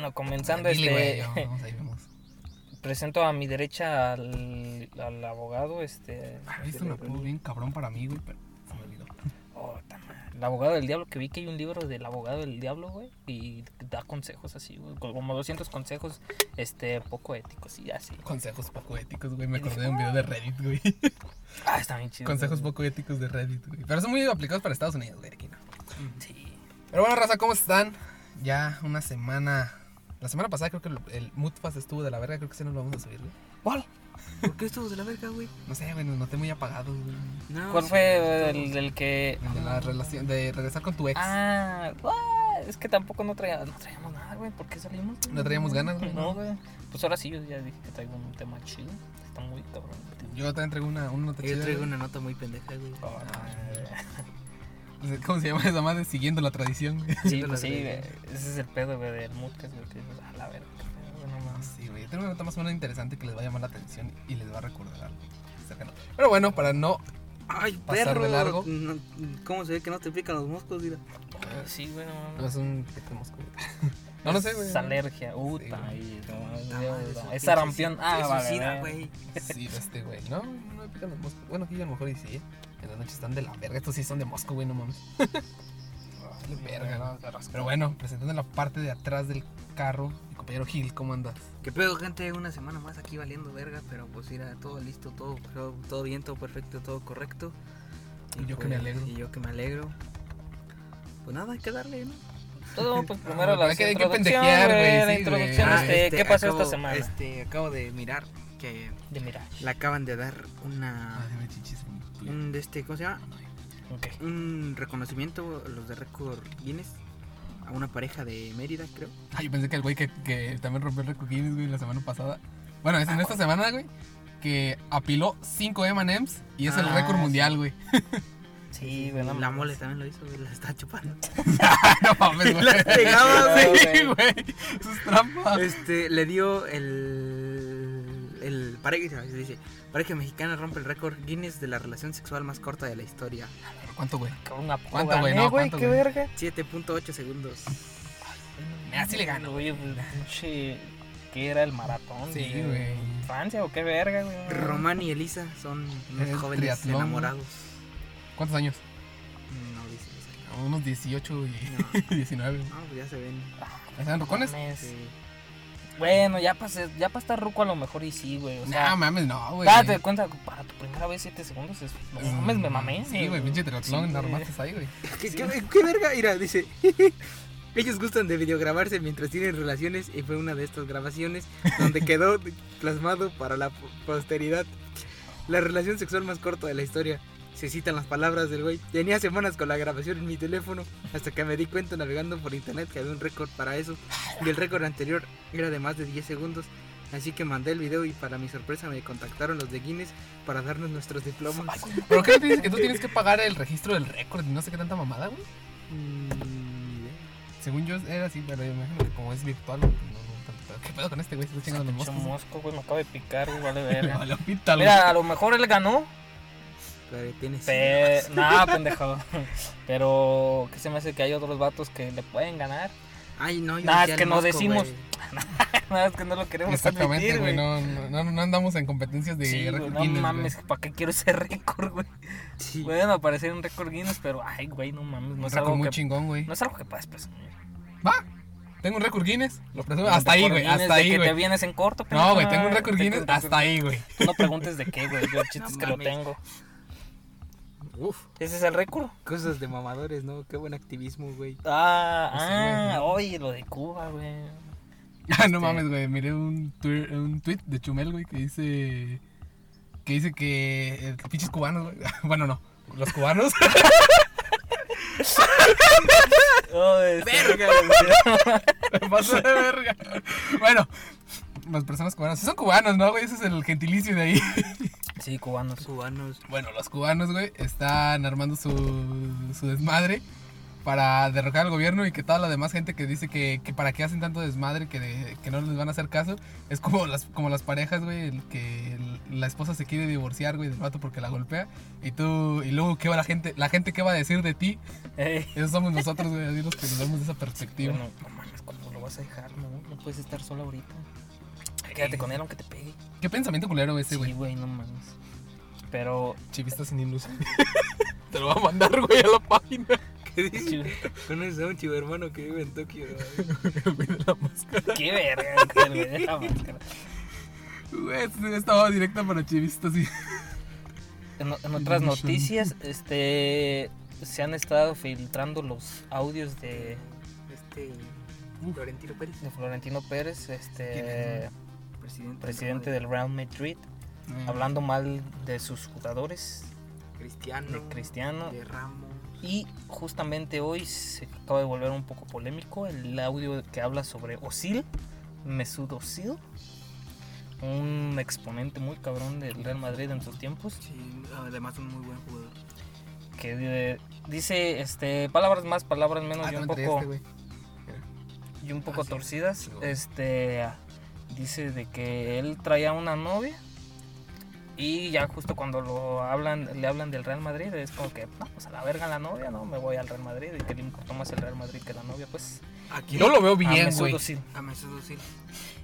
Bueno, comenzando Dile, este. vamos, ahí vamos. presento a mi derecha al, al abogado, este. Ah, Esto me apodo bien cabrón para mí, güey, pero se me olvidó. Oh. El abogado del diablo, que vi que hay un libro del abogado del diablo, güey, y da consejos así, güey, como 200 consejos, este, poco éticos y así. Consejos poco éticos, güey. Me acordé de un video de Reddit, güey. Ah, está bien chido. Consejos güey. poco éticos de Reddit, güey. Pero son muy aplicados para Estados Unidos, güey, aquí no. Sí. Pero bueno, raza, ¿cómo están? Ya una semana. La semana pasada creo que el, el Moodfast estuvo de la verga. Creo que sí nos lo vamos a subir, güey. ¿Cuál? ¿Por qué estuvo de la verga, güey? No sé, güey, nos noté muy apagados, güey. No, ¿Cuál sí, fue el del que.? El de la relación, de regresar con tu ex. Ah, ah, es que tampoco no, traía, no traíamos nada, güey. ¿Por qué salimos? güey? No traíamos ganas, güey. No, güey. Pues ahora sí, yo ya dije que traigo un tema chido. Está muy cabrón. Yo también traigo una, una nota Yo chida, traigo güey. una nota muy pendeja, güey. Oh, ¿Cómo se llama esa madre? Siguiendo la tradición, güey. Sí, pues la sí, de- güey. Ese es el pedo, güey, del moodcast, güey. Que dices, a la verga, no. Sí, güey. Tengo una nota más o menos interesante que les va a llamar la atención y les va a recordar algo. Cercano. Pero bueno, para no. Ay, Pasar de perro. largo. No, ¿Cómo se ve que no te pican los moscos, mira? Ah, Sí, güey, no es un. ¿Qué tenemos, güey? No, no sé, güey. Es alergia, puta. Sí, no Es sarampión. sí- Ah, vale. suicida, güey. güey. Sí, este, güey. No, no me pican los moscos. Bueno, aquí a lo mejor y sí. ¿eh? En la noche están de la verga. Estos sí son de mosco, güey, no mames. Vale, verga, no, Pero bueno, presentando la parte de atrás del carro, mi compañero Gil, ¿cómo andas? ¿Qué pedo, gente? Una semana más aquí valiendo verga, pero pues mira, todo listo, todo, todo, todo bien, todo perfecto, todo correcto. Y yo que me alegro. Y yo que me alegro. Pues nada, hay que darle, ¿no? Todo, pues primero Ah, la que- hay que introducción, pendejear, güey. güey, La sí, introducción, este, Ah, ¿qué pasó acabo- esta semana? Este, acabo de mirar que De mira. le acaban de dar una... Ay, chichis. Un de este, ¿cómo se llama? Un reconocimiento, los de récord Guinness, a una pareja de Mérida, creo. Ay, yo pensé que el güey que, que también rompió el récord Guinness, güey, la semana pasada. Bueno, es en esta semana, güey, que apiló 5 M&M's y es el Ah, récord sí. mundial, güey. Sí, güey, La mames. mole también lo hizo, güey, la está chupando. no mames, güey. La pegaba, Sí, güey. güey. Eso es trampa. Este, le dio el. El pareja, se dice. Pareja mexicana rompe el récord Guinness de la relación sexual más corta de la historia. ¿Cuánto, güey? Cabrón, ¿a poco ¿Cuánto, güey? No, güey? ¿cuánto, ¿Qué verga? 7.8 segundos. Así le gano. Güey. ¿Qué era el maratón? Sí, güey. Francia o qué verga, güey? Román y Elisa son unos El jóvenes triatlón. enamorados. ¿Cuántos años? No, dice, dice. Unos 18 y 19. No, pues ya se ven. ¿Están rocones? Sí. Bueno, ya para ya pa estar ruco a lo mejor y sí, güey. O sea, No mames, no, güey. date cuenta, para tu primera vez 7 segundos es. No mames, me mamé. Sí, güey, pinche triatlón, Sí, armaste ahí, güey. ¿Qué, qué, qué verga? Mira, dice. Ellos gustan de videograbarse mientras tienen relaciones y fue una de estas grabaciones donde quedó plasmado para la po- posteridad. La relación sexual más corta de la historia. Se citan las palabras del güey. Tenía semanas con la grabación en mi teléfono hasta que me di cuenta navegando por internet que había un récord para eso. Y el récord anterior era de más de 10 segundos. Así que mandé el video y para mi sorpresa me contactaron los de Guinness para darnos nuestros diplomas. ¿Pero qué te dices que tú tienes que pagar el registro del récord y no sé qué tanta mamada, güey? Mm, Según yo era así, pero yo me imagino que como es virtual, pues, no. ¿qué pedo con este güey? Se está chingando moscos. mosco, güey, me acaba de picar, güey, vale verga. güey. Mira, a lo mejor él ganó. Pero tienes Pe... Nah, pendejo. Pero, ¿qué se me hace que hay otros vatos que le pueden ganar? Ay, no, yo Nah, decía es que no decimos. güey. Nada, es que no lo queremos Exactamente, admitir, güey. güey. No, no, no, no andamos en competencias de Sí, güey, récord no Guinness, mames, ¿para qué quiero ese récord, güey? Sí. Bueno, aparecer un récord Guinness, pero, ay, güey, no mames, no Un es algo muy que... chingón, güey. No es algo que puedas presumir. Va. Tengo un récord Guinness. Lo presumo. Un Hasta ahí, güey. Hasta ahí, que te güey. vienes en corto, No, güey. Tengo un récord Guinness hasta ahí, güey. No preguntes de qué, güey. Yo el chiste No es que lo tengo. Uf, ¿Ese es el récord? cosas de mamadores, ¿no? Qué buen activismo, güey. Ah, sí, ah, güey. oye, lo de Cuba, güey. Ah, no Este- mames, güey. Miré un, twi- un tweet de Chumel, güey, que dice. Que dice que. eh, pinches cubanos, güey. Bueno, no. Los cubanos. Oh, este- Verga, Me pasó de verga. Bueno, las personas cubanas. Sí son cubanos, ¿no, güey? Ese es el gentilicio de ahí. Sí, cubanos. Cubanos. Bueno, los cubanos, güey, están armando su, su desmadre para derrocar al gobierno y que toda la demás gente que dice que, que para qué hacen tanto desmadre que, de- que no les van a hacer caso es como las, como las parejas, güey, que el- la esposa se quiere divorciar, güey, del vato porque la golpea y tú, y luego, ¿qué va la gente? La gente, ¿qué va a decir de ti? Ey. Esos somos nosotros, güey, así los que nos vemos de esa perspectiva. Bueno, no mames, cuando lo vas a dejar, no, no puedes estar sola ahorita. Quédate con él aunque te pegue. Qué pensamiento culero ese, Sí, güey. güey, no mames. Pero, Chivista sin ilusión. Te lo va a mandar, güey, a la página. ¿Qué dice? Conoces a un chivo hermano que vive en Tokio. El güey de la máscara. qué verga, qué verga, deja máscara. Güey, esto estaba directa para chivistas, sí. En, en otras noticias, este se han estado filtrando los audios de, Este. Florentino Pérez, de Florentino Pérez, ¿Quién este es, presidente. presidente del Real Madrid, hablando mal de sus jugadores, Cristiano. de Cristiano. De Ramos. Y justamente hoy se acaba de volver un poco polémico el audio que habla sobre Osil, Mesut Osil, un exponente muy cabrón del Real Madrid en sus tiempos. Sí, además un muy buen jugador. que eh, dice este palabras más palabras menos Ah, y un poco este, y un poco Ah, sí. torcidas Sí, este dice de que él traía una novia y ya justo cuando lo hablan le hablan del Real Madrid es como que no pues a la verga la novia no me voy al Real Madrid y que le importó más el Real Madrid que la novia pues Aquí Yo lo veo bien, güey. A Mesut Özil.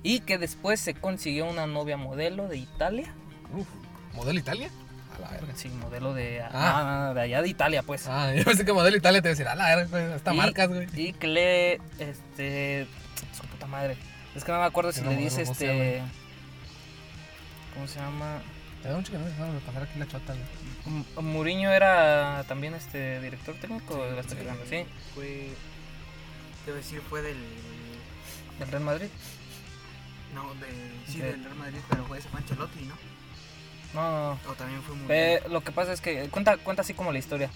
y que después se consiguió una novia modelo de Italia Uf, ¿Modelo Italia? A la verga. sí modelo de, Ah. ah, de allá de Italia pues Ah, yo pensé que modelo Italia te iba a la verga, hasta Y- marcas, güey. Y que le, este, su puta madre. Es que no me acuerdo si no le dice, este, ¿cómo se llama? Te da un chico, no pasar aquí la chota, güey. M- Mourinho era también este director técnico de que ganó, sí, Fue. Debo decir, fue del. del Real Madrid. No, de. Sí, De- del Real Madrid, pero fue ese Ancelotti, ¿no? No, O también fue muy. eh, lo que pasa es que cuenta, cuenta así como la historia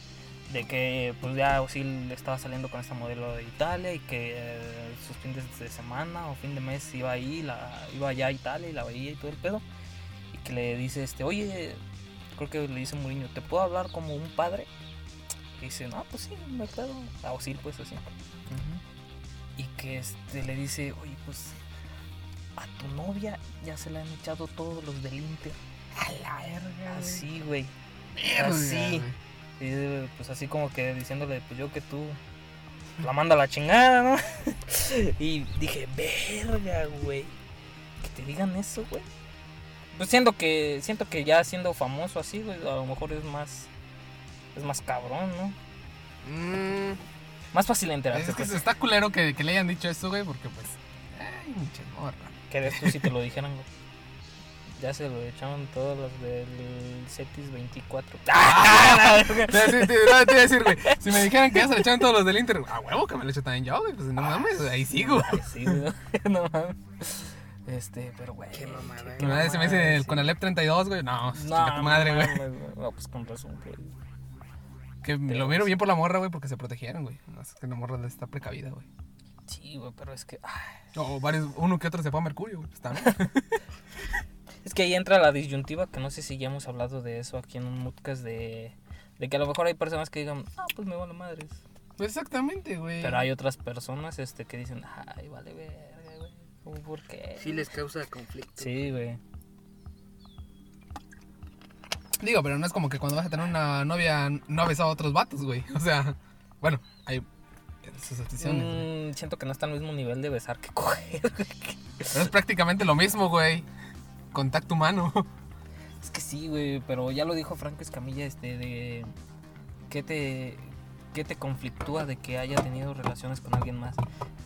de que pues ya Osil estaba saliendo con esta modelo de Italia y que eh, sus fines de semana o fin de mes iba ahí, la, iba allá a Italia y la veía y todo el pedo y que le dice este, oye, creo que le dice Mourinho, ¿te puedo hablar como un padre? Y dice, no, pues sí, me puedo, a Osil pues así. Y que este le dice, oye, pues a tu novia ya se le han echado todos los del Inter. A la verga, Así, güey. Así. güey. Y, pues así como que diciéndole, pues yo que tú la manda a la chingada, ¿no? y dije, verga, güey. Que te digan eso, güey. Pues siento que, siento que ya siendo famoso así, güey, a lo mejor es más, es más cabrón, ¿no? Mm, Más fácil enterarse, es que pues, está culero que, que le hayan dicho esto, güey, porque pues. Ay, mucha morra. que de esto si te lo dijeran, güey. Ya se lo echaron todos los del Cetis 24. ¡Ah! Te, te, iba a decir, güey, si me dijeran que ya se le echaron todos los del Inter, a huevo que me lo echo también yo, güey, pues no mames, ahí sigo. Ay, sí, güey. no mames. Este, pero güey. Qué mamada, Que una vez se me dice el Conalep 32, güey, no, chica tu madre, güey. No, pues con razón, güey. Que lo miro bien por la morra, güey, porque se protegieron, güey. No, es que la morra está precavida, güey. Sí, güey, pero es que. ay, O varios, uno que otro se fue a Mercurio, güey, pues también. Es que ahí entra la disyuntiva, que no sé si ya hemos hablado de eso aquí en un podcast de. De que a lo mejor hay personas que digan, ah, pues me vale madres. Pues exactamente, güey. Pero hay otras personas este, que dicen, ay, vale verga, güey. ¿Cómo, ¿Por qué? Sí les causa conflicto. Sí, güey. Digo, pero no es como que cuando vas a tener una novia no ha besado a otros vatos, güey. O sea, bueno, hay sus excepciones. Mm, siento que no está al mismo nivel de besar que coger. güey. Pero es prácticamente lo mismo, güey. Contacto humano. Es que sí, güey, pero ya lo dijo Franco Escamilla, este, de qué te, qué te conflictúa de que haya tenido relaciones con alguien más.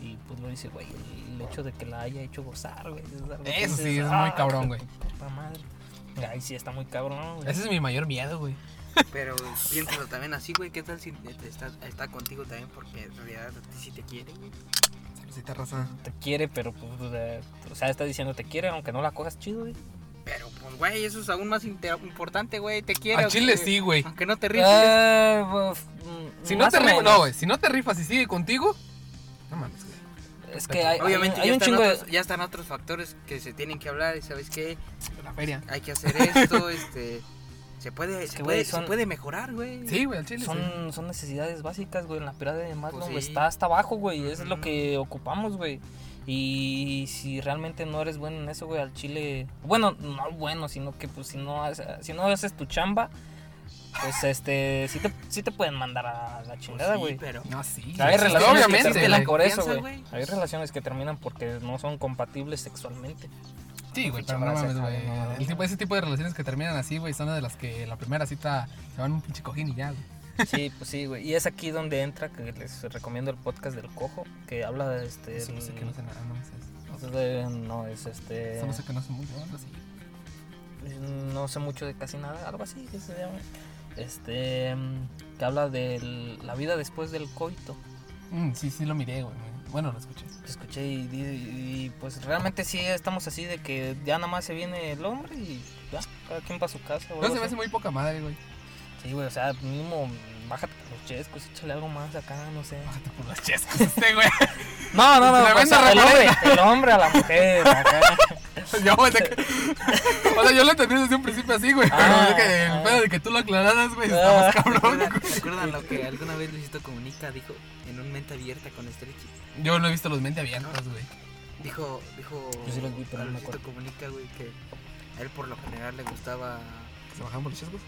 Y pues lo dice, güey, el hecho de que la haya hecho gozar, güey. Eso sí, es muy "Ah, cabrón, güey". puta madre. Ay, sí, está muy cabrón, güey. Ese es mi mayor miedo, güey. Pero piénsalo también así, güey. ¿Qué tal si te está, está contigo también? Porque en realidad sí te quiere, güey. Saludcita raza. Te quiere, pero pues, o sea, o sea, está diciendo te quiere, aunque no la cojas chido, güey. Pero, pues, güey, eso es aún más importante, güey. Te quiere. A Chile aunque- sí, güey. Aunque no te rifes. Ah, pues, mm, Si no te rifas, no, güey. Si no te rifas y sigue contigo, no mames, güey. Es que hay, Obviamente hay, hay ya, un están chingo de... otros, ya están otros factores que se tienen que hablar. y ¿Sabes qué? La feria. Hay que hacer esto, este... Se puede, se puede, se puede mejorar, güey. Sí, güey, al Chile sí. Son, son necesidades básicas, güey. En la pirámide de Maslow Pues sí. está hasta abajo, güey. Eso es lo que ocupamos, güey. Y si realmente no eres bueno en eso, güey, al chile. Bueno, no bueno, sino que pues si no, haces, si no haces tu chamba, pues este, sí te, sí te pueden mandar a la chingada, güey. pero. No, sí. Hay sí, relaciones obviamente, que terminan güey. por eso, Confianza, güey. güey. Hay relaciones que terminan porque no son compatibles sexualmente. Sí, güey, pero no mames, güey. El tipo, ese tipo de relaciones que terminan así, güey, son de las que la primera cita se van un pinche cojín y ya, güey. Sí, pues sí, güey. Y es aquí donde entra, que les recomiendo el podcast del cojo, que habla de este... Eso no sé el- que no sé nada, no sé eso. de- no, es este... Eso no sé que no sé mucho, algo así. no sé mucho de casi nada, algo así que se llama. Este, que habla de la vida después del coito. Mm, sí, sí lo miré, güey. Bueno, lo escuché. Lo escuché y, pues realmente sí estamos así de que ya nada más se viene el hombre y ya, cada quien para su casa. No, se me hace muy poca madre, güey. Sí, güey, o sea, mínimo bájate por los chescos, échale algo más acá, no sé. Bájate por las chescas este, güey. No, no, no, o sea, el, hombre, el hombre a la mujer, acá. yo, güey, de que- O sea, yo lo entendí desde un principio así, güey. Pero Ah, es que ah. el pedo de que tú lo aclararas, güey, Ah. está más cabrón. ¿Recuerdan, lo que alguna vez Luisito Comunica dijo en un mente abierta con Stretchy? Yo no he visto los mente abiertos, güey. Dijo, dijo Yo sí los vi, pero no me Luisito acuerdo. Comunica, güey, que a él por lo general le gustaba. ¿Se bajaban por los chescos?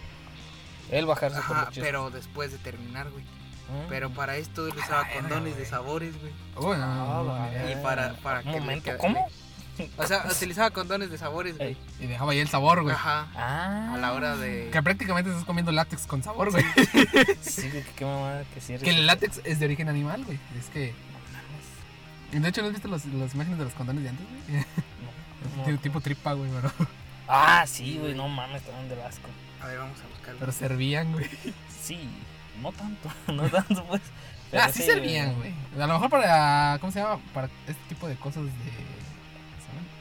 Él bajarse por Ajá, los chescos. pero después de terminar, güey. Mm. Pero para esto él usaba condones de sabores, güey. Oh, no, no, no, Ah. Y para, para que momento, ¿cómo? O sea, utilizaba condones de sabores, güey. Ey. Y dejaba ahí el sabor, güey. Ajá. Ah. A la hora de. Que prácticamente estás comiendo látex con sabor, güey. Sí, que qué mamada que sí. Que el látex es de origen animal, güey. Es que. De hecho, ¿no has visto los- las imágenes de los condones de antes, güey? No, Tipo- no. Tipo tripa, güey, pero, Ah, sí, güey, no mames, estaban de asco. A ver, vamos a buscarlo. pero servían, güey. Sí, no tanto, no tanto, pues. Ah, sí servían, güey. A lo mejor para. ¿Cómo se llama? Para este tipo de cosas de.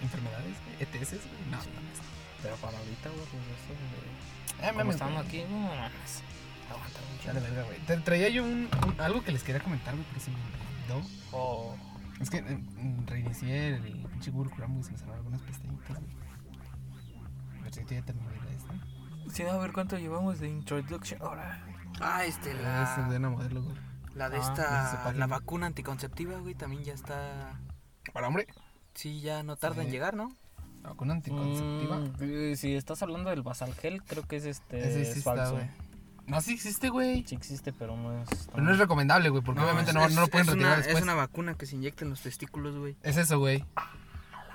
Enfermedades, güey. ETS, güey. No, Sí. mames. Pero para ahorita, güey, pues eso de. Ah, Como mames, estamos güey. aquí, no mames. Aguanta mucho. Dale, verga, güey. Te- Traía yo un, un- algo que les quería comentar, güey, pero se me olvidó. Oh, Es que eh, reinicié el pinche Google Chrome y se me cerraron algunas pestañitas, güey. A ver si ya terminé la esta. sí, a ver cuánto llevamos de introduction. Ahora. Ah, este, Es de la. una modelo, güey. La de Ah, esta. página. La vacuna anticonceptiva, güey, también ya está. Para hombre, Sí, ya no tarda en llegar, ¿no? vacuna anticonceptiva. Mm, si estás hablando del Basalgel, creo que es este. Ese sí es está, falso. güey. No, sí existe, güey. Sí existe, pero no es. Pero no es recomendable, güey, porque obviamente es- no, es- no lo pueden es retirar una, después. Es una vacuna que se inyecta en los testículos, güey. Es eso, güey.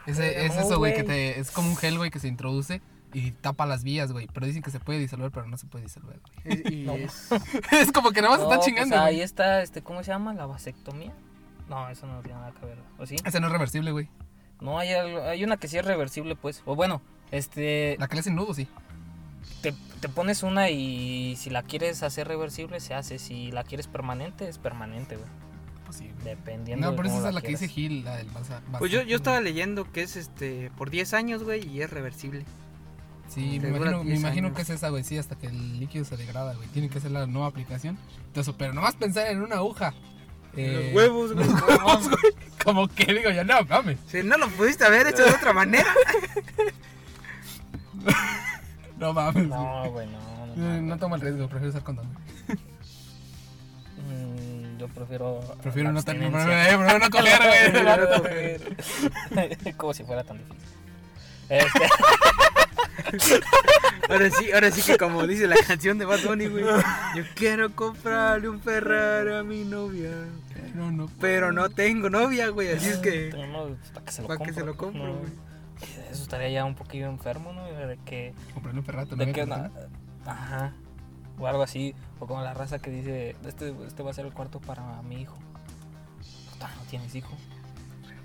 Ese- es No, eso, güey, que te, es como un gel, güey, que se introduce y tapa las vías, güey. Pero dicen que se puede disolver, pero no se puede disolver, güey. Y No. es. es como que nada más No, pues chingando, ahí güey. está, este, ¿cómo se llama? La vasectomía. No, eso no tiene nada que ver. ¿O sí? Ese no es reversible, güey. No, hay, algo- hay una que sí es reversible, pues. O bueno, este, La que le hacen nudo, sí. te, te pones una y si la quieres hacer reversible, se hace. Si la quieres permanente, es permanente, güey. Pues sí, güey. Dependiendo No, de pero esa es la que dice Gil, la del Barça. Pues yo, yo estaba leyendo que es este por 10 años, güey, y es reversible. Sí, me imagino, me 10 imagino años. que es esa, güey, sí, hasta que el líquido se degrada, güey. Tiene que hacer la nueva aplicación. Entonces, pero nomás pensar en una aguja. Eh, Los huevos, güey. Los huevos, güey. Como que digo yo, no, mames. Si no lo pudiste haber hecho de otra manera. No mames. No, güey, no. no. Eh, no. No tomo el riesgo, prefiero usar condón. Mm, yo prefiero. Prefiero no tener, prefiero no coger, güey. Como si fuera tan difícil. Este, Ahora sí, ahora sí que como dice la canción de Bad Bunny, güey. Yo quiero comprarle un Ferrari a mi novia. No, no. Pero no tengo novia, güey, así es que. no, para que se lo Para que compro. se lo compro, no. güey. Eso estaría ya un poquillo enfermo, ¿no? De que. Comprarle un perrato, De que na- Ajá. O algo así. O como la raza que dice: Este, este va a ser el cuarto para mi hijo. Puta, no tienes hijo.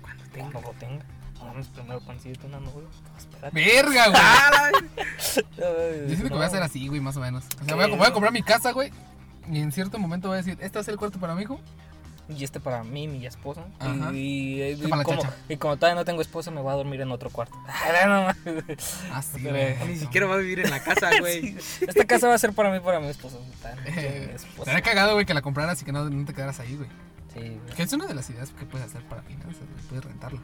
Cuando Cuando lo tenga. No mames, primero consíguete una novia. Espérate. Verga, güey. Ah, Yo siento que voy a hacer así, güey, más o menos. O sea, voy a, voy a comprar mi casa, güey. Y en cierto momento voy a decir, ¿este va a ser el cuarto para mi hijo? Y este para mí, mi esposa. Ajá. Y, y, Este como, y como todavía no tengo esposa, me voy a dormir en otro cuarto. Ah, sí, Pero- güey. Ni siquiera va a vivir en la casa, güey. Esta casa va a ser para mí, para mi esposa. Eh. Estaría cagado, güey, que la compraras y que no, no te quedaras ahí, güey. Sí, güey. Que es una de las ideas que puedes hacer para finanzas, güey. Puedes rentarla.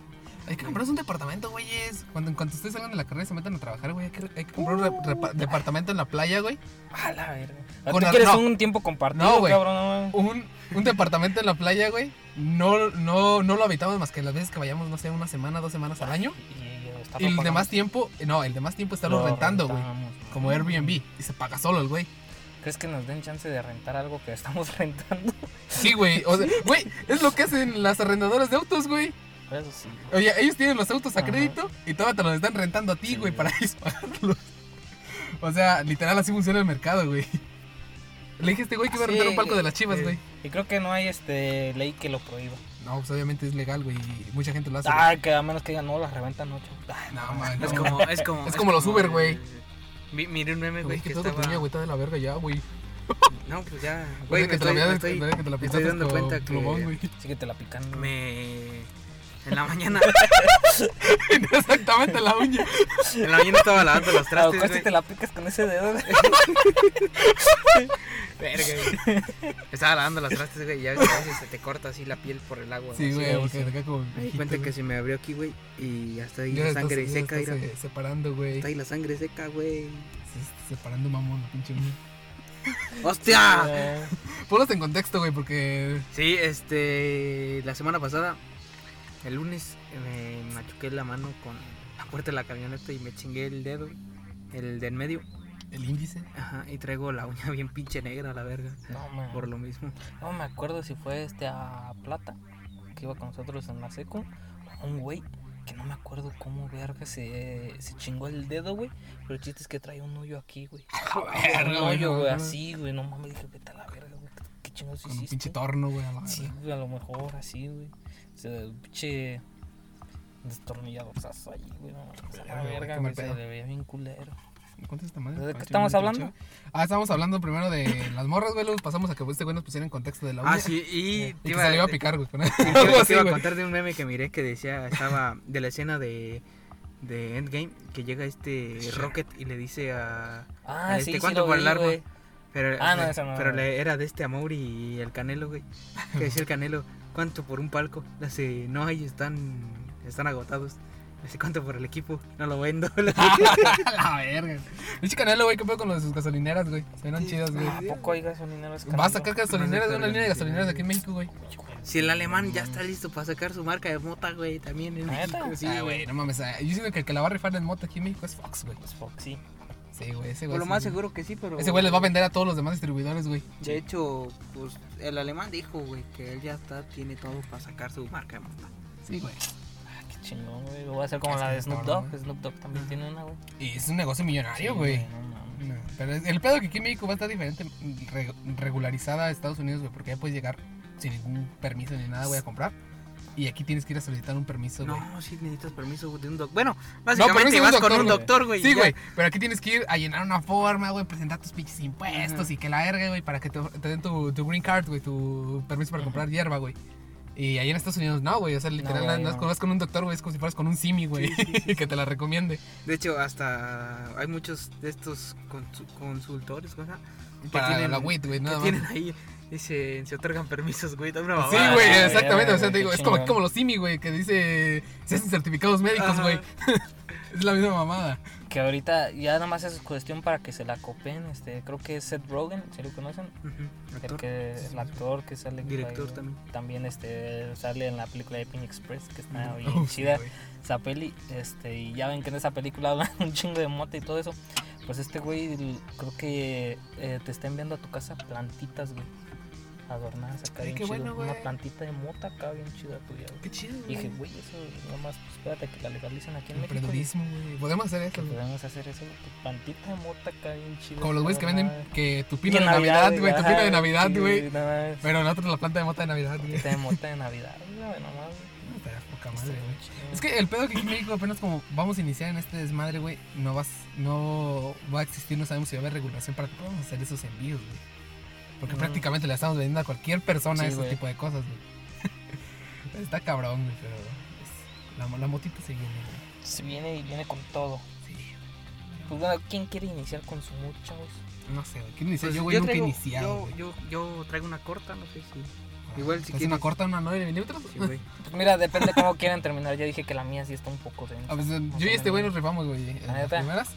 Hay que comprarse un departamento, güeyes. Cuando, en cuanto ustedes salgan de la carrera y se metan a trabajar, güey, hay que, hay que comprar un repa- departamento en la playa, güey. A la verga. ¿Tú ar- quieres no. un tiempo compartido, No, güey. cabrón? No. Un, un departamento en la playa, güey. No, no, no lo habitamos más que las veces que vayamos, no sé, una semana, dos semanas al año. Y, y el pagando. de más tiempo, no, el de más tiempo estarlo Lo rentando, güey. Como Airbnb. Y se paga solo el güey. ¿Crees que nos den chance de rentar algo que estamos rentando? Sí, güey. O sea, güey, es lo que hacen las arrendadoras de autos, güey. Eso sí. Oye, ellos tienen los autos a Ajá. crédito y todavía te los están rentando a ti, Sí, güey, güey. para ellos pagarlos. O sea, literal así funciona el mercado, güey. Le dije a este güey que iba a rentar Sí, un palco de las chivas, sí. güey. Y creo que no hay este ley que lo prohíba. No, pues obviamente es legal, güey. y Mucha gente lo hace. Ah, que a menos que digan, no, la reventan no, chavos. Ah, No, man. Es como, es como, Es como los Uber, güey. el- Mi- Miré un meme, Güey, que que todo estaba... tenía, güey, está de la verga ya, güey. No, pues ya, Güey, güey, me que te la estoy, me estoy, que te la me estoy dando con cuenta que plumón, güey. Sí que te la pican. me... En la mañana, Exactamente la uña. en la mañana estaba lavando los trastes, casi güey. te la picas con ese dedo. Verga, güey. Estaba lavando los trastes, güey, y a veces se te corta así la piel por el agua. Sí, güey, sí, porque sí. queda como. Me di cuenta que se me abrió aquí, güey, y hasta ahí Ya la estás- sangre ya seca, estás, separando, güey. Está ahí la sangre seca, güey. Se Separando mamón, pinche uña. ¡Hostia! Ponlos en contexto, güey, porque. Sí, este. La semana pasada, el lunes, me machuqué la mano con la puerta de la camioneta y me chingué el dedo, el del medio. El índice. Ajá, y traigo la uña bien pinche negra, la verga. No, man. Por lo mismo. No me acuerdo si fue este a Plata, que iba con nosotros en la seco. Un güey que no me acuerdo cómo verga se, se chingó el dedo, güey. Pero el chiste es que trae un hoyo aquí, güey. Un hoyo, güey, así, güey. No mames, dije, vete a la verga, güey. ¿Qué chingados Con un hiciste? pinche torno, güey, a la Sí, verga. güey, a lo mejor así, güey. O sea, pinche destornillador ahí, güey. No, a Verga, güey, Se le veía bien culero. ¿Cuánto es esta madre? ¿De qué estamos hablando? Ah, estábamos hablando primero de las morras, güey. Luego pasamos a que este güey nos pusiera en contexto de la uña. Ah, sí, y. Y te que se le iba a picar, güey. Con te iba- te iba a contar de un meme que miré que decía, estaba de la escena de, de Endgame, que llega este Rocket y le dice a... Ah, Este, sí, sí ¿cuánto lo por el vi, arma? Pero, Ah, no, no, pero no. le- era de este Amaury y el Canelo, güey. Que decía el Canelo, ¿cuánto por un palco? Le dice, no hay, están, están agotados. Le dice, ¿cuánto por el equipo? No lo vendo. La verga. Pinche canelo, güey, ¿qué pedo con lo de sus gasolineras, güey? Se ven Sí. chidas, güey. ¿A poco hay gasolineros? Va a sacar gasolineras de una línea de gasolineras aquí en México, güey. si el alemán ya está listo para sacar su marca de mota, güey, también en. México. Sí, ah, güey. no mames. ah, Yo siento que el que la va a rifar en moto aquí en México es Fox, güey. Pues Fox, sí. Sí, güey, ese güey. Por lo sí, más güey. seguro que sí, pero... Ese güey les va a vender a todos los demás distribuidores, güey. De hecho, pues el alemán dijo, güey, que él ya está, tiene todo para sacar su marca de mota. Sí, güey. Ah, qué chingón, güey. Lo voy a hacer como Es la de Snoop Dogg. güey. Snoop Dogg también tiene una, güey. Y es un negocio millonario, Sí, güey. No mames. No, pero el pedo que aquí en México va a estar diferente, re- regularizada a Estados Unidos, güey, porque ya puedes llegar sin ningún permiso ni nada, güey, a comprar. Y aquí tienes que ir a solicitar un permiso, güey. No, sí necesitas permiso de un doctor. Bueno, básicamente un vas con doctor, un güey. doctor, güey. Sí, güey, pero aquí tienes que ir a llenar una forma, güey, presentar tus pinches impuestos Ajá. y que la verga, güey, para que te, te den tu, tu green card, güey, tu permiso para Ajá. comprar hierba, güey. Y ahí en Estados Unidos no, güey, o sea, literal, güey, no, no no. vas con un doctor, güey, es como si fueras con un simi, güey, que te la recomiende. De hecho, hasta hay muchos de estos consu- consultores, ¿verdad? Que Para tienen- la WIT, güey, Que nada más. tienen ahí, dice, se otorgan permisos, güey. una Sí, güey, Ah, exactamente. O sea, te digo, es como, los simi, güey, que dice se hacen certificados médicos, Ajá. güey. es la misma mamada. Que ahorita ya nada más es cuestión para que se la copen. Este, creo que es Seth Rogen, si lo conocen. Ujú, El, actor. que, el actor que sale. Director ahí, también. También este, sale en la película de Pin Express, que está bien Uf, chida. güey. esa peli, este, y ya ven que en esa película hablan un chingo de mota y todo eso. Pues este güey creo que eh, te está enviando a tu casa plantitas, güey. Adornadas acá bien qué chido. bueno, güey. Una plantita de mota acá bien chida tuya, güey. Qué chido, Y dije, güey. güey, eso nomás, pues espérate que la legalicen aquí en México. güey, Emprendedurismo, güey. Podemos hacer eso, güey. podemos hacer eso, güey, tu plantita de mota acá bien chida. Como los güeyes que venden que tu pino de Navidad, güey. Tu pino de Navidad, güey. Pero nosotros la planta de mota de Navidad, güey. Plantita de mota de Navidad, güey, no mames. Está de poca madre, güey. Es que el pedo que aquí en México apenas como vamos a iniciar en este desmadre, güey, no vas, no va a existir, no sabemos si va a haber regulación para que podamos hacer esos envíos, güey. Porque Mm. prácticamente le estamos vendiendo a cualquier persona Sí, ese tipo de cosas, güey. Está cabrón, güey, pero es- la, la motita se viene, güey. Se viene y viene con todo. Sí. Pues bueno, ¿quién quiere iniciar con su mood, chavos? No sé, güey. ¿Quién inició? Pues yo, güey, nunca he iniciado. Yo, yo, yo traigo una corta, no sé si. igual si ¿Es una quieres- corta, una 9 milímetros? Sí, güey. Pues mira, depende cómo quieran terminar. Ya dije que la mía sí está un poco densa. A ver, más yo y este güey nos rifamos, güey. ¿La las neta? primeras.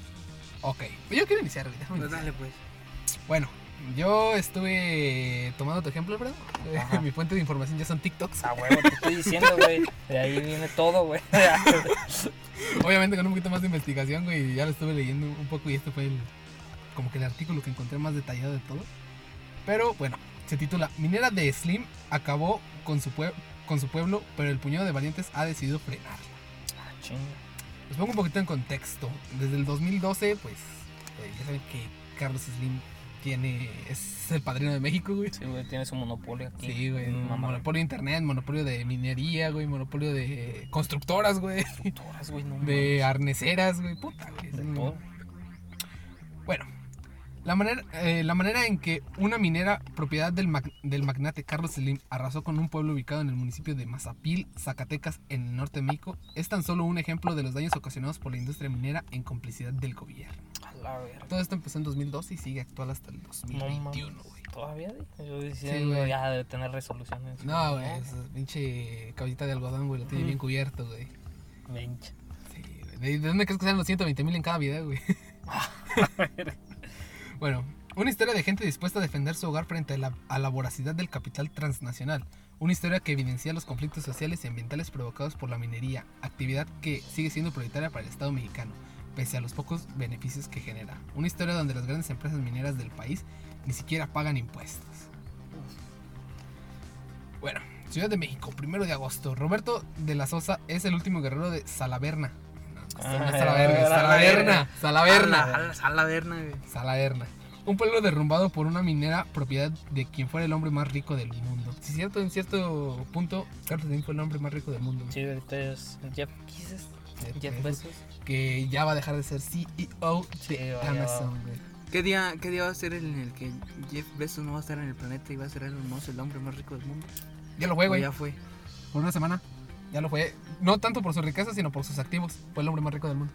Ok. Pues yo quiero iniciar, güey. Pues dale, pues. Bueno, yo estuve tomando tu ejemplo, ¿verdad? Eh, Ajá. Mi fuente de información ya son TikToks. A huevo, te estoy diciendo, güey. De ahí viene todo, güey. Obviamente con un poquito más de investigación, güey. Ya lo estuve leyendo un poco y este fue el, como que el artículo que encontré más detallado de todo. Pero bueno, se titula Minera de Slim acabó con su, pue- con su pueblo, pero el puñado de valientes ha decidido frenarla. Ah, chinga. Les pongo un poquito en contexto. Desde el 2012, pues, eh, ya saben que Carlos Slim tiene, es el padrino de México, güey. Sí, güey, tiene su monopolio aquí. Sí, güey. Mm, mamá. Monopolio de internet, monopolio de minería, güey. Monopolio de constructoras, güey. Constructoras, güey, no De arneceras, güey. Puta, güey. De todo. Bueno, la manera, eh, la manera en que una minera propiedad del, mag- del magnate Carlos Slim arrasó con un pueblo ubicado en el municipio de Mazapil, Zacatecas, en el norte de México, es tan solo un ejemplo de los daños ocasionados por la industria minera en complicidad del gobierno. A la verga. Todo esto empezó en 2012 y sigue actual hasta el 2021, mames. güey. Todavía, güey? Yo diciendo güey. ya de tener resoluciones. No, güey, esa pinche caballita de algodón, güey, lo tiene bien cubierto, güey. Mencha. Sí, güey. ¿De, de dónde crees que salen los 120 mil en cada video, güey? bueno, una historia de gente dispuesta a defender su hogar frente a la, a voracidad del capital transnacional. Una historia que evidencia los conflictos sociales y ambientales provocados por la minería, actividad que sigue siendo prioritaria para el Estado mexicano, pese a los pocos beneficios que genera. Una historia donde las grandes empresas mineras del país ni siquiera pagan impuestos. Bueno, Ciudad de México, primero de agosto. Roberto de la Sosa es el último guerrero de Salaverna. No, Ah, es Salaverna. Salaverna. Salaverna. Güey. Salaverna. Un pueblo derrumbado por una minera propiedad de quien fuera el hombre más rico del mundo. Si es cierto, en cierto punto, Carlos Slim fue el hombre más rico del mundo. Sí, ahorita es Jeff Kisses. Jeff Bezos. Que ya va a dejar de ser CEO Sí, de ya Amazon, güey. ¿Qué día, ¿Qué día va a ser el en el que Jeff Bezos no va a estar en el planeta y va a ser Elon Musk el hombre más rico del mundo? Ya lo fue, ¿O güey. ya fue. Por una semana. Ya lo fue. No tanto por su riqueza, sino por sus activos. Fue el hombre más rico del mundo.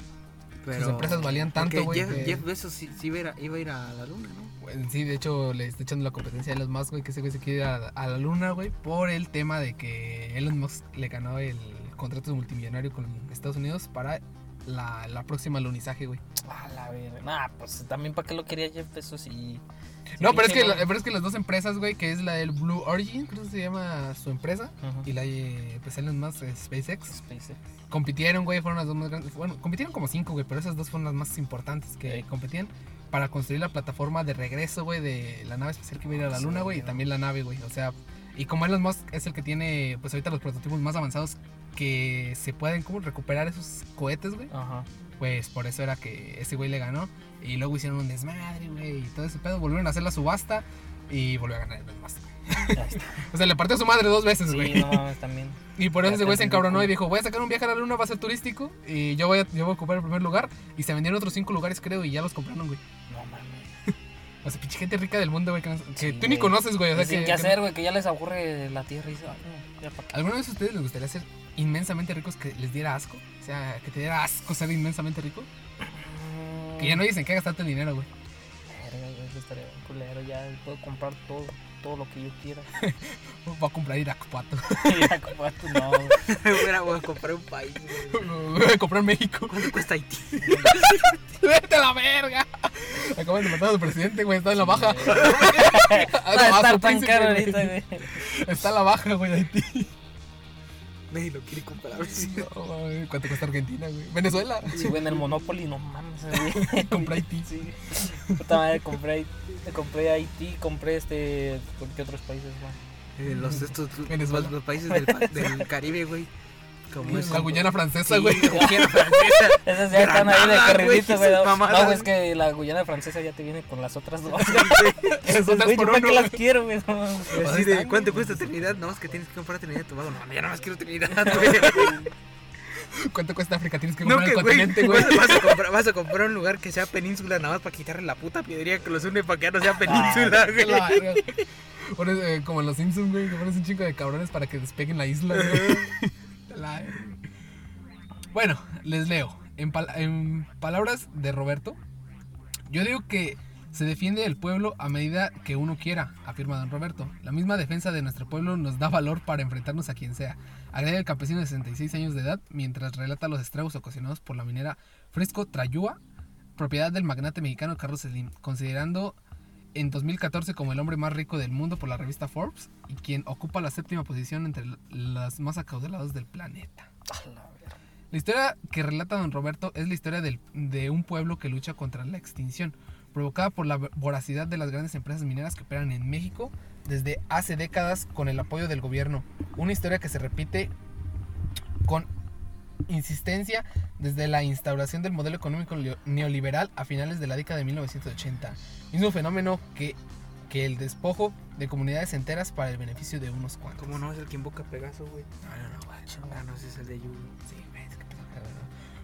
Pero... Sus empresas valían tanto, güey. Jeff, que- Jeff Bezos sí, sí iba, a ir a, iba a ir a la luna, ¿no? Bueno, Sí, de hecho le está echando la competencia a Elon Musk, güey, que ese güey se quiere ir a, a la luna, güey, por el tema de que Elon Musk le ganó el contrato multimillonario con Estados Unidos para la, la próxima alunizaje, güey. A la verga. Nah, pues también para qué lo quería Jeff Bezos y. No, pero es, que, pero es que las dos empresas, güey, que es la del Blue Origin, creo que se llama su empresa, y la de pues, Elon Musk, eh, SpaceX, SpaceX. compitieron, güey, fueron las dos más grandes. Bueno, compitieron como cinco, güey, pero esas dos fueron las más importantes que competían para construir la plataforma de regreso, güey, de la nave espacial que iba a ir a la luna, güey, y también la nave, güey. O sea, y como Elon Musk es el que tiene, pues ahorita los prototipos más avanzados que se pueden como recuperar esos cohetes, güey, Ajá. pues por eso era que ese güey le ganó. Y luego hicieron un desmadre, güey, y todo ese pedo. Volvieron a hacer la subasta y volvió a ganar. Ya está. O sea, le partió a su madre dos veces, Sí, güey. no mames, también. Y por eso ese güey se encabronó y dijo, voy a sacar un viaje a la luna, va a ser turístico y yo voy a, yo voy a ocupar el primer lugar. Y se vendieron otros cinco lugares, creo, y ya los compraron, güey. No mames. O sea, pinche gente rica del mundo, güey, que, no- que Sí, tú ni conoces, güey. O sea, Sin que, qué que- hacer, güey, que ya les aburre la tierra y dice, "Ay, no, ya pa' qué". ¿Alguna vez a ustedes les gustaría ser inmensamente ricos que les diera asco? O sea, que te diera asco ser inmensamente rico. Que ya no dicen que gastarte el dinero, güey. Verga, güey, eso estaría bien culero. Ya puedo comprar todo, todo lo que yo quiera. Voy a comprar Iracupato. tu no. güey. Voy a- comprar un país, güey. Voy a comprar México. ¿Cuánto cuesta Haití? ¡Vete a la verga! Acaban de matar a su presidente, güey. Está en la baja. Estar su tan caro ahorita, güey. Está a la baja, güey, de Haití. Nadie lo quiere comprar. sí. No, mames, ¿Cuánto cuesta Argentina, güey? Venezuela. Sí, güey, en el Monopoly, no mames. güey. Compré Haití. Sí. Puta madre, compré, Haití, compré Haití, compré este. ¿Por qué otros países, güey? Eh, los, estos, Venezuela. los, los países del, pa- del Caribe, güey. Como es. La Guyana francesa, Sí, güey. la Guyana francesa. Esas ya están ahí de corridito, güey, No, güey, es que la Guyana francesa ya te viene con las otras dos. Esas otras por para qué uno, las quiero, güey. No así de, ¿cuánto cuesta Trinidad? No, es que tienes que comprar Trinidad y Tobago. No, ya nada más quiero Trinidad, güey. ¿Cuánto cuesta África? Tienes que No, comprar que el continente, güey. vas, vas a comprar, vas a comprar un lugar que sea península nada más para quitarle la puta piedría que los une para que ya no sea península, La güey. eh, como en los Simpsons, güey, que pones un chingo de cabrones para que despeguen la isla, güey. Bueno, les leo. En palabras de Roberto, yo digo que se defiende el pueblo a medida que uno quiera, afirma don Roberto. La misma defensa de nuestro pueblo nos da valor para enfrentarnos a quien sea. Agrega el campesino de 66 años de edad mientras relata los estragos ocasionados por la minera Fresco Trayúa, propiedad del magnate mexicano Carlos Slim, considerando en 2014 como el hombre más rico del mundo por la revista Forbes y quien ocupa la séptima posición entre las más acaudaladas del planeta. La historia que relata don Roberto es la historia del- de un pueblo que lucha contra la extinción. provocada por la voracidad de las grandes empresas mineras que operan en México desde hace décadas con el apoyo del gobierno. Una historia que se repite con insistencia desde la instauración del modelo económico neoliberal a finales de la década de 1980. Mismo fenómeno que, que el despojo de comunidades enteras para el beneficio de unos cuantos. ¿Cómo no? Es el que invoca Pegaso, güey. No, no, no, guacho. Ah, no, ese es el de Yugi. Sí, güey, es que.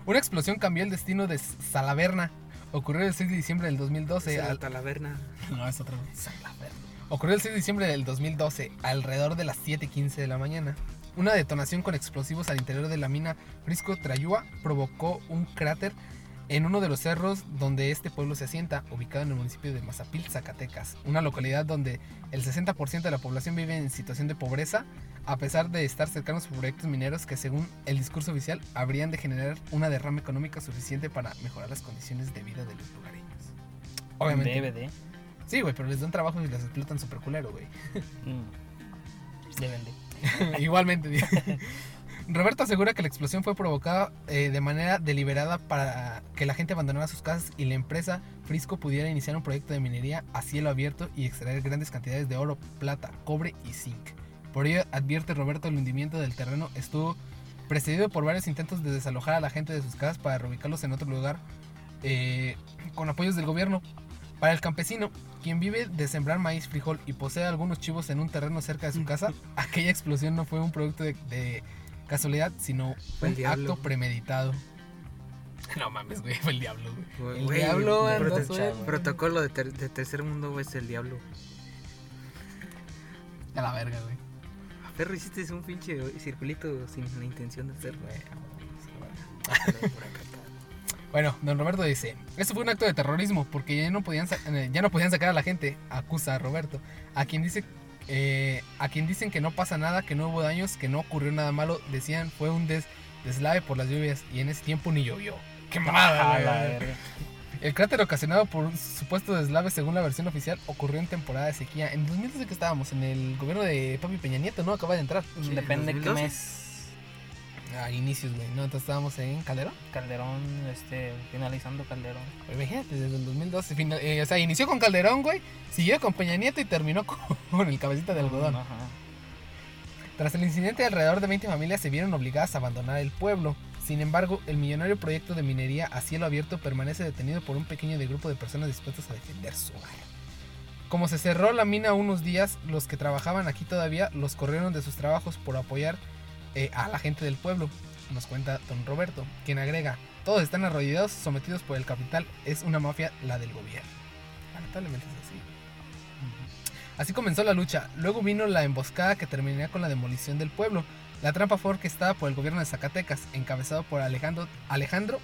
Una explosión cambió el destino de Salaverna. Ocurrió el 6 de diciembre del 2012. Es al- la Talaverna. No, es otro. Ocurrió el 6 de diciembre del 2012, alrededor de las 7:15 de la mañana. Una detonación con explosivos al interior de la mina Frisco Trayúa provocó un cráter en uno de los cerros donde este pueblo se asienta, ubicado en el municipio de Mazapil, Zacatecas, una localidad donde el 60% de la población vive en situación de pobreza, a pesar de estar cercanos a proyectos mineros que según el discurso oficial habrían de generar una derrama económica suficiente para mejorar las condiciones de vida de los lugareños. Obviamente. DVD. Sí, güey, pero les dan trabajo y les explotan super culero, güey. Mm. Deben de. Igualmente. Roberto asegura que la explosión fue provocada eh, de manera deliberada para que la gente abandonara sus casas y la empresa Frisco pudiera iniciar un proyecto de minería a cielo abierto y extraer grandes cantidades de oro, plata, cobre y zinc. Por ello, advierte Roberto, el hundimiento del terreno estuvo precedido por varios intentos de desalojar a la gente de sus casas para reubicarlos en otro lugar eh, con apoyos del gobierno. Para el campesino, quien vive de sembrar maíz, frijol y posee algunos chivos en un terreno cerca de su casa, aquella explosión no fue un producto de, de casualidad, sino Fue un diablo. acto premeditado. No mames, güey, fue el diablo, güey. Güey, El güey, diablo andó suelto. Protocolo de, ter- de tercer mundo, güey, es el diablo. A la verga, güey. A perro hiciste un pinche circulito sin la intención de hacerlo. Güey, sí, güey. Bueno, don Roberto dice, eso fue un acto de terrorismo porque ya no podían, sa- eh, ya no podían sacar a la gente, acusa a Roberto, a quien dice, eh, a quien dicen que no pasa nada, que no hubo daños, que no ocurrió nada malo, decían fue un des- deslave por las lluvias y en ese tiempo ni llovió. Qué mamada. El cráter ocasionado por un supuesto deslave, según la versión oficial, ocurrió en temporada de sequía. En 2012 que estábamos, en el gobierno de Papi Peña Nieto, ¿no? Acaba de entrar. Sí, Depende qué 2012. mes. A inicios, güey. No, entonces estábamos en Calderón. Calderón, este, finalizando Calderón. Pues Imagínate, desde el 2012. final- eh, o sea, inició con Calderón, güey. Siguió con Peña Nieto y terminó con, con el cabecita de algodón. Ajá. Tras el incidente, alrededor de 20 familias se vieron obligadas a abandonar el pueblo. Sin embargo, el millonario proyecto de minería a cielo abierto permanece detenido por un pequeño de grupo de personas dispuestas a defender su hogar. Como se cerró la mina unos días, los que trabajaban aquí todavía los corrieron de sus trabajos por apoyar eh, a la gente del pueblo, nos cuenta don Roberto, quien agrega, todos están arrodillados, sometidos por el capital, es una mafia la del gobierno. Lamentablemente es así. Así comenzó la lucha. Luego vino la emboscada que terminaría con la demolición del pueblo. La trampa fue orquestada por el gobierno de Zacatecas, encabezado por Alejandro, Alejandro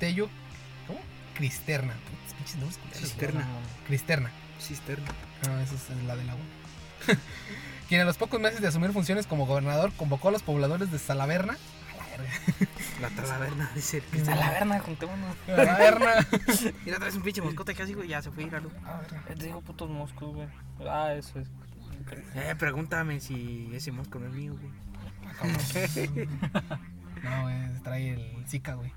Tello ¿cómo? Cristerna. Güey. Cisterna. Cristerna. Cisterna. No, esa es la del agua. Quien a los pocos meses de asumir funciones como gobernador convocó a los pobladores de Salaverna. La talaverna, dice el A la verga, juntémonos. Salaverna. Mira, traes un pinche moscote casi, güey, ya se fue ir a verga. Eh, Te digo putos moscos, güey. Ah, eso es. Eh, pregúntame si ese mosco no es mío, güey. No, güey, trae el Zika, güey.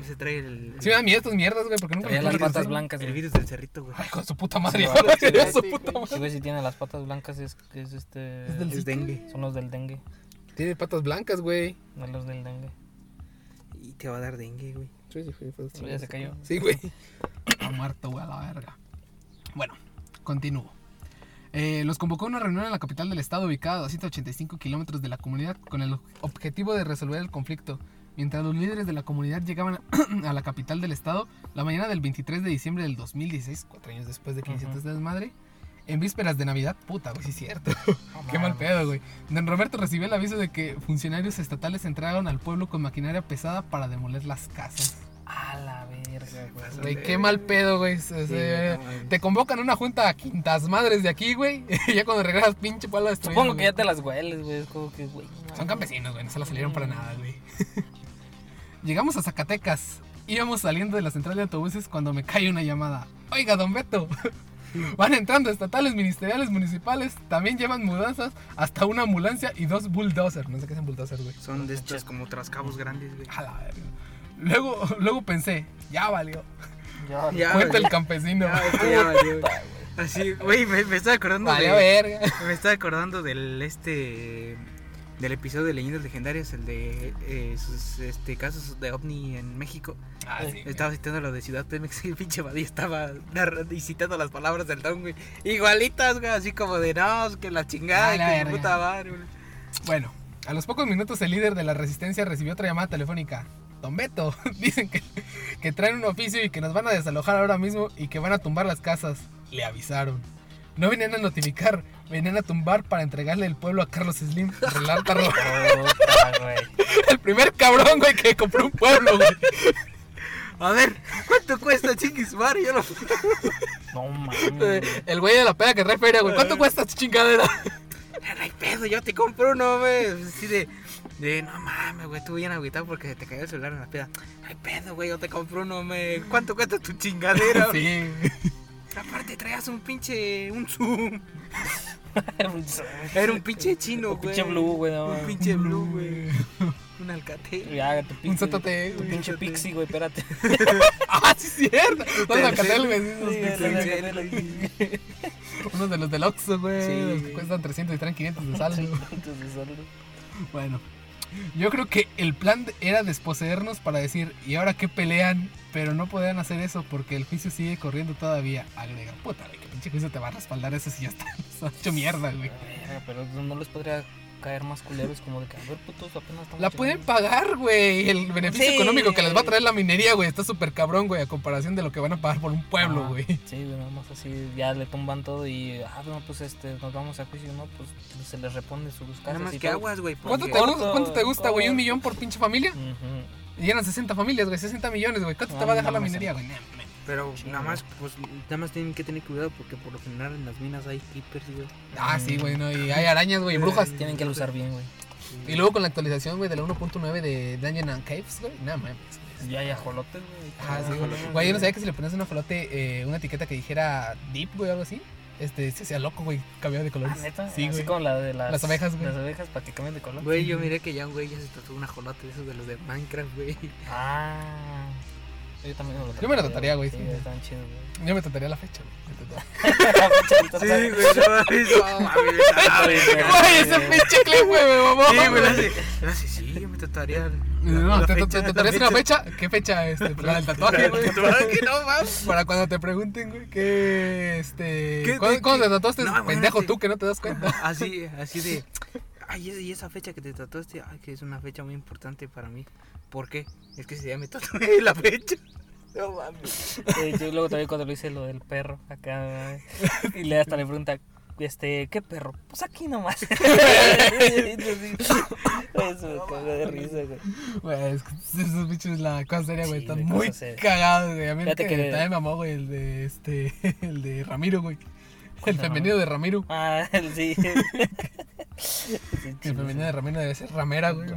Ese trae el, Sí me dan miedo estas mierdas, güey, porque nunca Traía me las patas blancas, el virus del cerrito, güey. Ay, con su puta madre. Sí, Con su puta Sí, madre. güey, si tiene las patas blancas es, es este... Es del dengue. Son los del dengue. Tiene patas blancas, güey. No los del dengue. Y te va a dar dengue, güey. Sí, sí, Ya se cayó. Sí, güey. Ha muerto, güey, a la verga. Bueno, continúo. Eh, los convocó a una reunión en la capital del estado, ubicada a 185 kilómetros de la comunidad, con el objetivo de resolver el conflicto. Mientras los líderes de la comunidad llegaban a la capital del estado, la mañana del 23 de diciembre del 2016, cuatro años después de que inició este desmadre, en vísperas de Navidad, puta, güey, sí es cierto. Qué mal pedo, güey. Don Roberto recibió el aviso de que funcionarios estatales entraron al pueblo con maquinaria pesada para demoler las casas. A la verga, güey. Güey, qué mal pedo, güey. Sí, no mames. te convocan a una junta a quintas madres de aquí, güey. Y ya cuando regresas, pinche pueblo destruido. Supongo que güey. ya te las hueles, güey. Es como que, güey. no. Son campesinos, güey. No se la salieron para nada, güey. Llegamos a Zacatecas. Íbamos saliendo de la central de autobuses cuando me cae una llamada. Oiga, don Beto. Van entrando estatales, ministeriales, municipales. También llevan mudanzas, hasta una ambulancia y dos bulldozers. No sé qué es un bulldozer, güey. Son de estos como trascabos grandes, güey. A la verga. Luego, luego pensé, ya valió. Ya, Ya, Cuenta el campesino. Ya, valió. Así, güey, me, me estaba acordando Vale, de... verga. Me estaba acordando del este del episodio de Leyendas Legendarias, el de eh, sus este, casos de ovni en México. Ah, sí. Estaba citando lo de Ciudad Pemex y el pinche Badía estaba narrando y citando las palabras del don, güey. Igualitas, güey, así como de no, que la chingada, la que puta madre, güey. Bueno, a los pocos minutos el líder de la resistencia recibió otra llamada telefónica. Don Beto, dicen que, que traen un oficio y que nos van a desalojar ahora mismo y que van a tumbar las casas. Le avisaron. No venían a notificar, venían a tumbar para entregarle el pueblo a Carlos Slim. Relata el primer cabrón, güey, que compró un pueblo, güey. A ver, ¿cuánto cuesta chinguis madre? Yo lo... No mames. El güey de la peda que trae feria, güey. ¿Cuánto cuesta esta chingadera? No hay pedo, yo te compro uno, güey. Así de, de no mames, güey, tú bien agüitado porque se te cayó el celular en la peda. No hay pedo, güey, yo te compro uno, güey. ¿Cuánto cuesta tu chingadera? güey? Sí. Aparte traías un pinche, un zoom. Era un- un pinche chino, Un güey. pinche blue, güey. no Un pinche blue, güey. Un alcatel. Ya, tu Un pixie. ZTE, Tu pinche pixie, güey, espérate. Ah, sí, es cierto. Todos los Alcatel, güey. Unos de los del Oxxo, güey. Sí, los que cuestan 300 y traen 500 de saldo. Entonces, solo- Bueno, yo creo que el plan era desposeernos para decir, ¿y ahora qué pelean? Pero no podían hacer eso porque el juicio sigue corriendo todavía. Agrega, puta, que pinche juicio te va a respaldar eso si ya está, hecho mierda, güey. Pero no les podría caer más culeros como de que, a ver, putos, apenas estamos La pueden chingando". pagar, güey. El beneficio Sí. económico que les va a traer la minería, güey, está súper cabrón, güey, a comparación de lo que van a pagar por un pueblo, güey. Sí, güey, nada más así, ya le tumban todo y, ah, no, pues este, nos vamos a juicio, ¿no? Pues se les responde sus casas Nada más y que todo. aguas, güey. ¿Cuánto porque- te, gusta, ¿Cuánto te gusta, güey? ¿Un millón por pinche familia? Ujú. Y eran 60 familias, güey, 60 millones, güey. ¿Cuánto te Ah, va a dejar la minería, no güey? Pero Chingo. nada más, pues, nada más tienen que tener cuidado porque por lo general en las minas hay creepers, güey. Ah, sí, güey, no, y hay arañas, güey, y brujas. Tienen que usar bien, güey. Y luego con la actualización, güey, de la 1.9 de Dungeon and Caves, güey, nada mames. güey. Ya hay ajolotes, güey. Ah, sí, güey. Güey, yo no sabía que si le ponías a un ajolote eh, una etiqueta que dijera deep, güey, o algo así, este, se hacía loco, güey, cambiaba de Ah, colores. neta. Sí, Así güey. como la de las, Las abejas, güey. Las abejas para que cambien de color. Güey, yo miré que ya un güey ya se tatuó un ajolote de esos de los de Minecraft, güey. Ah. Yo también me lo Yo me lo tatuaría, güey, Sí, sí. están chidos, güey. Yo me trataría la fecha, güey. Sí, güey, no ah, güey. Ese pinche clip, güey, me mamó. Sí, güey, hace, sí, yo me tatuaría. No, la te, fecha, la tatuarías una fecha. fecha. ¿Qué fecha? Este, la del tatuaje, güey. Tatuaje, no mames. Para cuando te pregunten, güey, que este. ¿Qué- ¿Cuándo, de cuándo qué? te tatuaste? No, Pendejo tú que no te das cuenta. Así, así de. Ay, y esa fecha que te tatuaste, ay, que es una fecha muy importante para mí. ¿Por qué? Es que si ya me tatué la fecha. No mames. Eh, yo luego también cuando lo hice lo del perro acá güey, y le hasta le pregunta este qué perro pues aquí nomás eso me cago de risa güey Güey, es que esos bichos, la cosa seria, güey, Sí, están muy cagados, güey. A mí el que, que- también me amó, güey, el de este. El de Ramiro, güey. El se femenino de Ramiro. ah sí Sí, El femenino de Ramiro debe ser ramera, güey.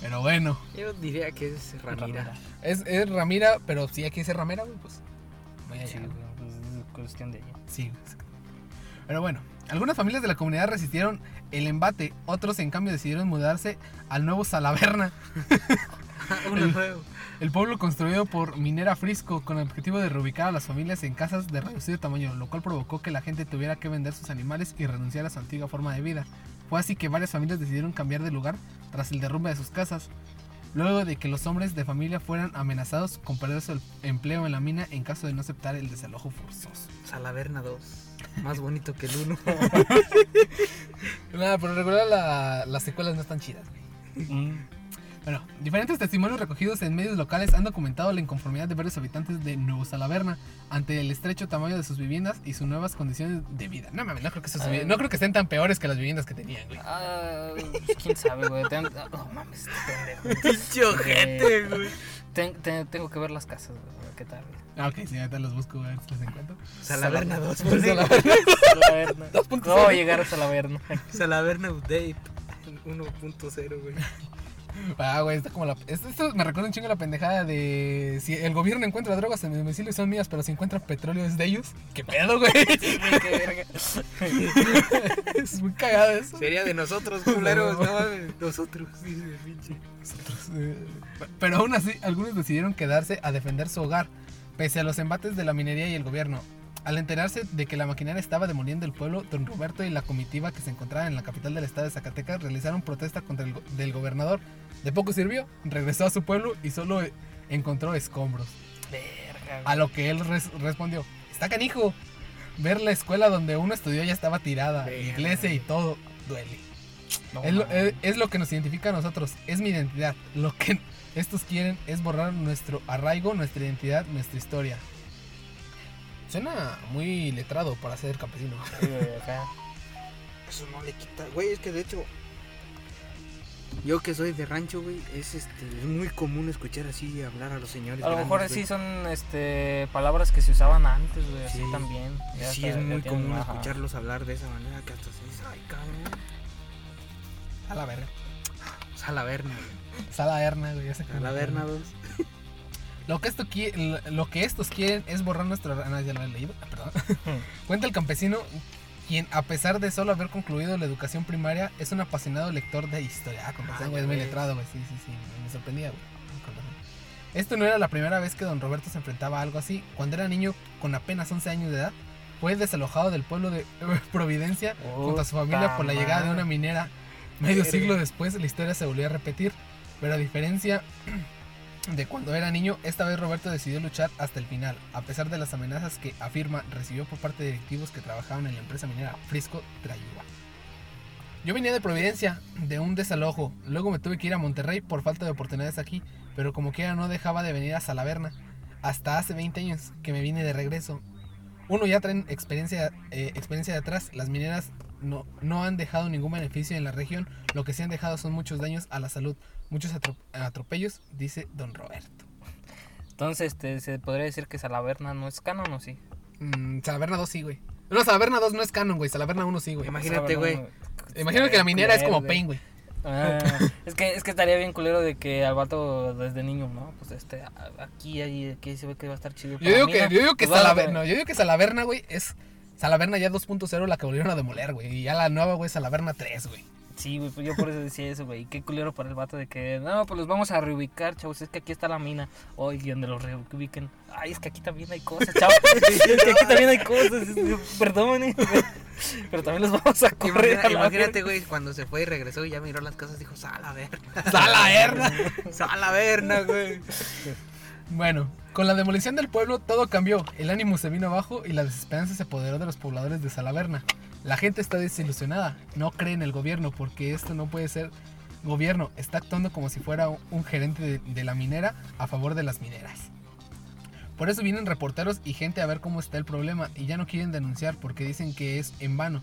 Pero bueno, Yo diría que es Ramira. Ramira. es, es Ramira, pero si aquí dice ramera, güey, pues. Vaya Sí, güey. pues, es cuestión de ella Sí. Pero bueno, algunas familias de la comunidad resistieron el embate, otros en cambio decidieron mudarse al nuevo Salaverna, Uno nuevo. el pueblo construido por Minera Frisco con el objetivo de reubicar a las familias en casas de reducido tamaño, lo cual provocó que la gente tuviera que vender sus animales y renunciar a su antigua forma de vida. Fue así que varias familias decidieron cambiar de lugar tras el derrumbe de sus casas, luego de que los hombres de familia fueran amenazados con perder su empleo en la mina en caso de no aceptar el desalojo forzoso. Salaverna 2. Más bonito que el 1. Nada, pero regular la- las secuelas no están chidas, güey. Mm. Bueno, diferentes testimonios recogidos en medios locales han documentado la inconformidad de varios habitantes de Nuevo Salaverna ante el estrecho tamaño de sus viviendas y sus nuevas condiciones de vida. No mames, no creo que, sus Ah. no creo que estén tan peores que las viviendas que tenían, güey. Ah, pues, quién sabe güey Ten- no mames este pendejo ojete, güey. Ten- ten- tengo que ver las casas güey, qué tal Ah, ok, sí, ahorita los busco, a ver si los encuentro. Salaverna 2. Salaverna. Salaverna. ¿Cómo llegar a Salaverna? Salaverna Update 1.0, güey. Ah, güey, está como la. Esto, esto me recuerda un chingo la pendejada de. Si el gobierno encuentra drogas en mi domicilio son mías, pero si encuentran petróleo es de ellos. ¿Qué pedo, güey? Sí, es muy cagado eso. Sería de nosotros, culeros, no mames, nosotros, dice pinche. Nosotros, eh, Pero aún así, algunos decidieron quedarse a defender su hogar, pese a los embates de la minería y el gobierno. Al enterarse de que la maquinaria estaba demoliendo el pueblo, don Roberto y la comitiva que se encontraba en la capital del estado de Zacatecas realizaron protesta contra el go- del gobernador. De poco sirvió, regresó a su pueblo y solo encontró escombros. Verga, A lo que él res- respondió, está canijo. Ver la escuela donde uno estudió ya estaba tirada, Verga. iglesia y todo, duele. No, Es lo, es lo que nos identifica a nosotros, es mi identidad. Lo que estos quieren es borrar nuestro arraigo, nuestra identidad, nuestra historia. Suena muy letrado para ser campesino. Sí, güey. Eso no le quita, güey, es que de hecho yo que soy de rancho, güey, es este es muy común escuchar así hablar a los señores. A lo grandes, mejor güey. sí son este palabras que se usaban antes, güey, así Sí. también. Ya Sí, es muy tienen- común ajá. escucharlos hablar de esa manera que hasta se dice, ay, cabrón. A la verga. Salaverna, güey. Sala Erna, güey. Salaverna, dos. Lo que, esto lo que estos quieren es borrar nuestro... Ah, ya lo he leído. Ah, perdón. Cuenta el campesino, quien a pesar de solo haber concluido la educación primaria, es un apasionado lector de historia. Ah, con razón, Ah, güey, es muy letrado, güey. Sí, sí, sí. Me sorprendía, güey. Razón. Esto no era la primera vez que don Roberto se enfrentaba a algo así. Cuando era niño, con apenas 11 años de edad, fue desalojado del pueblo de Providencia junto a su familia por la llegada de una minera. Medio siglo después, la historia se volvió a repetir. Pero a diferencia de cuando era niño, esta vez Roberto decidió luchar hasta el final, a pesar de las amenazas que afirma recibió por parte de directivos que trabajaban en la empresa minera Frisco Trayuba. Yo venía de Providencia, de un desalojo, luego me tuve que ir a Monterrey por falta de oportunidades aquí, pero como quiera no dejaba de venir a Salaverna, hasta hace 20 años que me vine de regreso. Uno ya traen experiencia, eh, experiencia de atrás, las mineras no, no han dejado ningún beneficio en la región, lo que sí han dejado son muchos daños a la salud, muchos atro- atropellos, dice don Roberto. Entonces, este, se podría decir que Salaverna no es canon o sí. Mm, Salaverna 2 sí, güey. No, Salaverna 2 no es canon, güey. Salaverna 1 sí, güey. Imagínate, güey. Imagino que la minera es como Pain, güey. Ah, es que es que estaría bien culero de que al vato desde niño, ¿no? Pues este aquí ahí aquí se ve que va a estar chido. Yo digo que, yo digo que Pues Salaverna, no, yo digo que Salaverna, güey, es Salaverna ya 2.0 la que volvieron a demoler, güey. Y ya la nueva, güey, Salaverna 3, güey. Sí, güey, pues yo por eso decía eso, güey. Qué culero para el vato de que, no, pues los vamos a reubicar, chavos. Es que aquí está la mina. Oye, donde los reubiquen. Ay, es que aquí también hay cosas, chavos. es que aquí también hay cosas. Perdón, eh. Pero también los vamos a correr. Imagina- a la imagínate, güey, cuando se fue y regresó y ya miró las cosas, dijo, Salaverna. Salaverna. Salaverna, güey. Bueno, con la demolición del pueblo todo cambió. El ánimo se vino abajo y la desesperanza se apoderó de los pobladores de Salaverna. La gente está desilusionada, no cree en el gobierno porque esto no puede ser gobierno. Está actuando como si fuera un- gerente de, de la minera a favor de las mineras. Por eso vienen reporteros y gente a ver cómo está el problema y ya no quieren denunciar porque dicen que es en vano.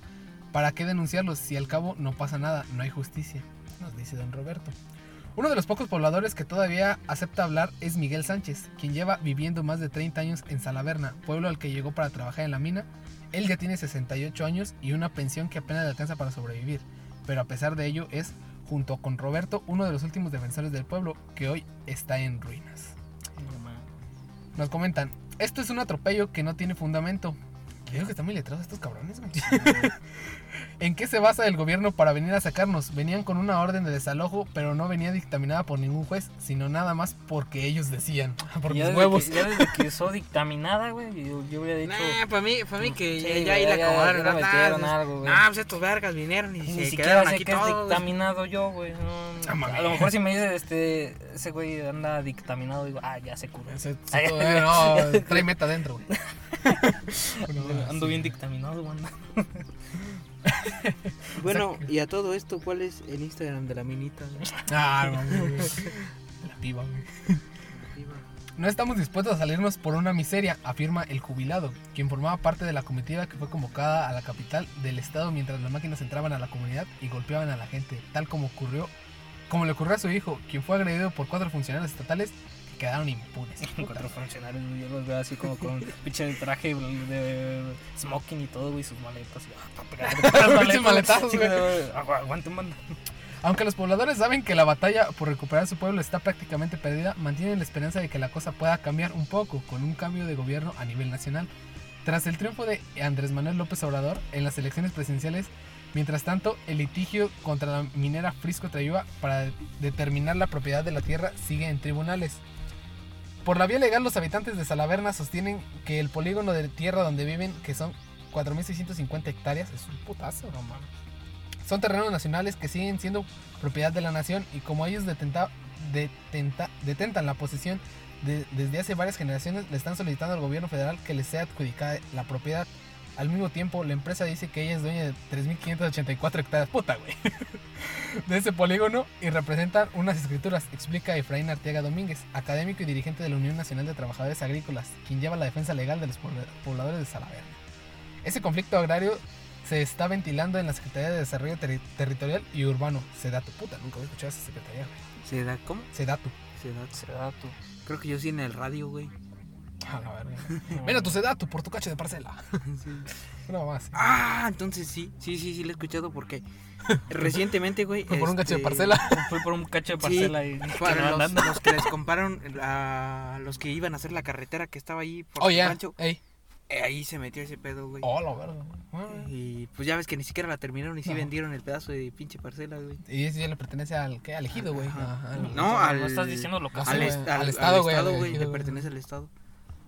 ¿Para qué denunciarlos si al cabo no pasa nada, no hay justicia? Nos dice don Roberto. Uno de los pocos pobladores que todavía acepta hablar es Miguel Sánchez, quien lleva viviendo más de 30 años en Salaverna, pueblo al que llegó para trabajar en la mina. Él ya tiene 68 años y una pensión que apenas le alcanza para sobrevivir, pero a pesar de ello es, junto con Roberto, uno de los últimos defensores del pueblo que hoy está en ruinas. Nos comentan, esto es un atropello que no tiene fundamento. Creo que están muy letrados estos cabrones, güey. ¿En qué se basa el gobierno para venir a sacarnos? Venían con una orden de desalojo, pero no venía dictaminada por ningún juez, sino nada más porque ellos decían. Por Ya mis huevos. Que, ya desde que usó dictaminada, güey, yo, yo hubiera dicho. Nah, para mí, para mí que Sí, ya, ya güey, ahí la acabaron. ya le ¿no? metieron Nah, algo, güey. nah, pues estos vergas vinieron y Ni se siquiera quedaron sé aquí que es todos. dictaminado yo, güey. no. Ah, a lo mejor si me dice este, ese güey anda dictaminado, digo, ah, ya se curó. Se- se- no, trae meta adentro, güey. No, Ando sí. bien dictaminado, banda. Bueno, y a todo esto, ¿cuál es el Instagram de la minita? Ah. La piba, güey. No estamos dispuestos a salirnos por una miseria, afirma el jubilado, quien formaba parte de la comitiva que fue convocada a la capital del estado mientras las máquinas entraban a la comunidad y golpeaban a la gente, tal como ocurrió, como le ocurrió a su hijo, quien fue agredido por cuatro funcionarios estatales quedaron impunes. Cuatro funcionarios, yo los veo así como con pinche traje de smoking y todo, güey, sus maletas. y, ah, pa' pegarle con las Pinches maletazos, Sí, güey. güey, agu- Aguanten, banda. Aunque los pobladores saben que la batalla por recuperar su pueblo está prácticamente perdida, mantienen la esperanza de que la cosa pueda cambiar un poco con un cambio de gobierno a nivel nacional. Tras el triunfo de Andrés Manuel López Obrador en las elecciones presidenciales, mientras tanto, el litigio contra la minera Frisco Trayuba para determinar la propiedad de la tierra sigue en tribunales. Por la vía legal, los habitantes de Salaverna sostienen que el polígono de tierra donde viven, que son 4.650 hectáreas, es un putazo, no mames. Son terrenos nacionales que siguen siendo propiedad de la nación y como ellos detenta- detenta- detentan la posesión de- desde hace varias generaciones, le están solicitando al gobierno federal que les sea adjudicada la propiedad. Al mismo tiempo, la empresa dice que ella es dueña de 3.584 hectáreas, puta, güey, de ese polígono y representan unas escrituras, explica Efraín Arteaga Domínguez, académico y dirigente de la Unión Nacional de Trabajadores Agrícolas, quien lleva la defensa legal de los pobl- pobladores de Salaverna. Ese conflicto agrario se está ventilando en la Secretaría de Desarrollo Terri- Territorial y Urbano, Sedatu. Puta, nunca había escuchado esa secretaría, güey. ¿Se da cómo? Sedatu. Se da. Se da tu. Creo que yo sí en el radio, güey. A la verga. Mira tu Sedatu por tu cacho de parcela. Sí. Una más. Ah, entonces sí. Sí, sí, sí, lo he escuchado porque recientemente, güey. Fue por un cacho de este, parcela. Fui por un cacho de Sí, parcela y Para que los, que les compraron a los que iban a hacer la carretera que estaba ahí por Oh, el rancho, Ey. eh, ahí se metió ese pedo, güey. Oh, la verga. Ah. Y pues ya ves que ni siquiera la terminaron y sí No. vendieron el pedazo de pinche parcela, güey. Y ese ya le pertenece al, ¿qué? Al ejido, güey. Ajá. Ajá, al- No, No, al, no estás diciendo güey, est- al al- estado, al güey, al estado, güey, ejido, le pertenece al estado.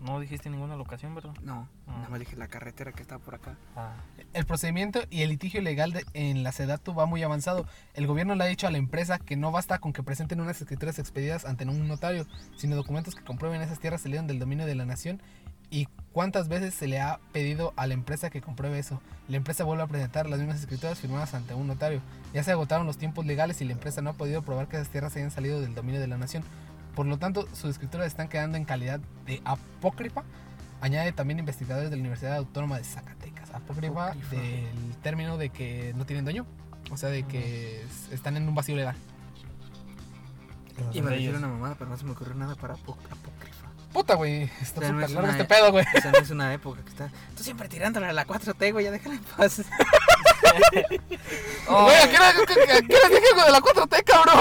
No dijiste ninguna locación, ¿verdad? No, Ah. nada más dije la carretera que está por acá. Ah. El procedimiento y el litigio legal de- en la Sedatu va muy avanzado. El gobierno le ha dicho a la empresa que no basta con que presenten unas escrituras expedidas ante un notario, sino documentos que comprueben esas tierras salieron del dominio de la nación y cuántas veces se le ha pedido a la empresa que compruebe eso. La empresa vuelve a presentar las mismas escrituras firmadas ante un notario. Ya se agotaron los tiempos legales y la empresa no ha podido probar que esas tierras hayan salido del dominio de la nación. Por lo tanto, sus escrituras están quedando en calidad de apócrifa. Añade también investigadores de la Universidad Autónoma de Zacatecas. Apócrifa, Apócrifa. del término de que no tienen dueño. O sea, de que es- están en un vacío legal. Iba a decir una mamada, pero no se me ocurrió nada para apó- apócrifa. Puta, güey. Está O sea, no súper es largo una- este pedo, güey. O sea, no es una época que está. Tú siempre tirándole a la 4T, güey, ya déjala en paz. Oh, Güey, ¿a qué a dije de la 4T, cabrón?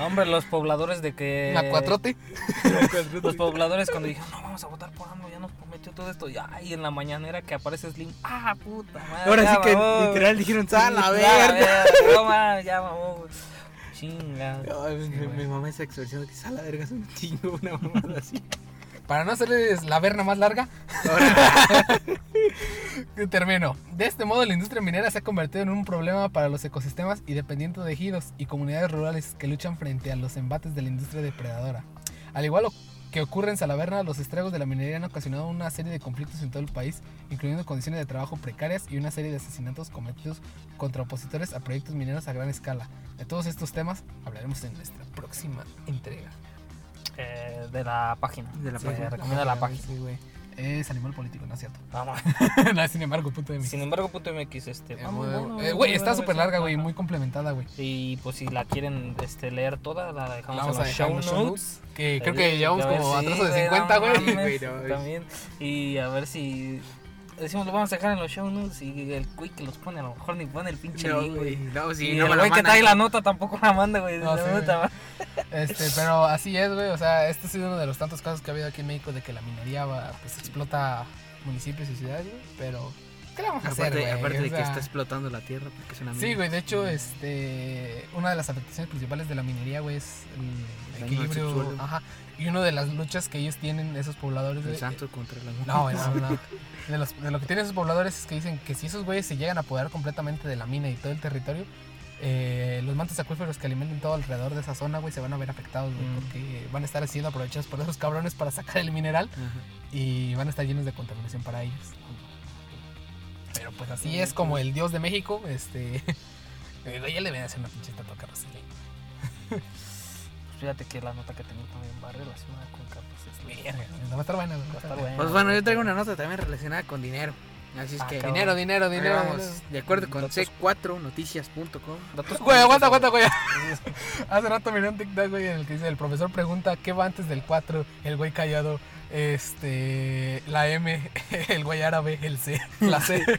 hombre, los pobladores de que. La 4T. Los pobladores cuando dijeron, no, vamos a votar por AMLO, ya nos prometió todo esto. Ya, y en la mañanera que aparece Slim, ah, puta madre. Ahora ya sí que mamó, literal dijeron, ¡sal la Ya, verga! No, ya mamó. Chinga. Ay, mi- mi, mi mamá esa expresión de que sal a la verga es un chingo, una mamada así. Para no hacerles la verna más larga, termino. De este modo, la industria minera se ha convertido en un problema para los ecosistemas y dependientes de ejidos y comunidades rurales que luchan frente a los embates de la industria depredadora. Al igual que ocurre en Salaverna, los estragos de la minería han ocasionado una serie de conflictos en todo el país, incluyendo condiciones de trabajo precarias y una serie de asesinatos cometidos contra opositores a proyectos mineros a gran escala. De todos estos temas hablaremos en nuestra próxima entrega. Eh, de la página. De la Sí, página. recomienda la página. Sí, güey. Es animal político, no es cierto. Vamos. no, sin embargo, punto mi. Sin embargo, punto MX, este. Eh, vamos, bueno, eh, Güey, está súper larga, güey, muy complementada, güey. Y pues si la quieren este, leer toda, la dejamos Vamos en a los show notes. Que creo Eh, que llevamos como sí, atraso de güey, 50, no güey. no, También. Y a ver si. Decimos, lo vamos a dejar en los show notes. Y el que los pone, a lo mejor ni pone el pinche No, link, güey. No, sí, y no el güey que trae la nota tampoco la manda, güey. No, sí. Este, pero así es, güey. O sea, este ha sido uno de los tantos casos que ha habido aquí en México de que la minería va, pues, explota municipios y ciudades, güey. Pero, ¿qué le vamos a hacer, Aparte, güey? aparte O de que está explotando la tierra porque es una Sí, mina. güey, de hecho, este, una de las afectaciones principales de la minería, güey, es el al equilibrio, ajá, y una de las luchas que ellos tienen, esos pobladores, El güey, santo contra la mujer. No, no, no. De, los- de lo que tienen esos pobladores es que dicen que si esos güeyes se llegan a apoderar completamente de la mina y todo el territorio, eh, los mantos acuíferos que alimentan todo alrededor de esa zona, güey, se van a ver afectados, güey, Mm. porque van a estar siendo aprovechados por esos cabrones para sacar el mineral y van a estar llenos de contaminación para ellos. Pero pues así es como el dios de México, este... eh, ya le voy a hacer una pinche estatua fíjate que la nota que tengo también va relacionada con Slim. Verga, va a estar buena, güey, va a estar buena. buena. Pues bueno, yo traigo una nota también relacionada con dinero. Así es Ah, que. Dinero, dinero, dinero. vamos, dinero. de acuerdo con Datos- c4noticias.com. Datos Güey, aguanta, aguanta, güey. Hace rato miré un TikTok, güey, en el que dice, el profesor pregunta qué va antes del 4, el güey callado, este, la M, el güey árabe, el C, la C.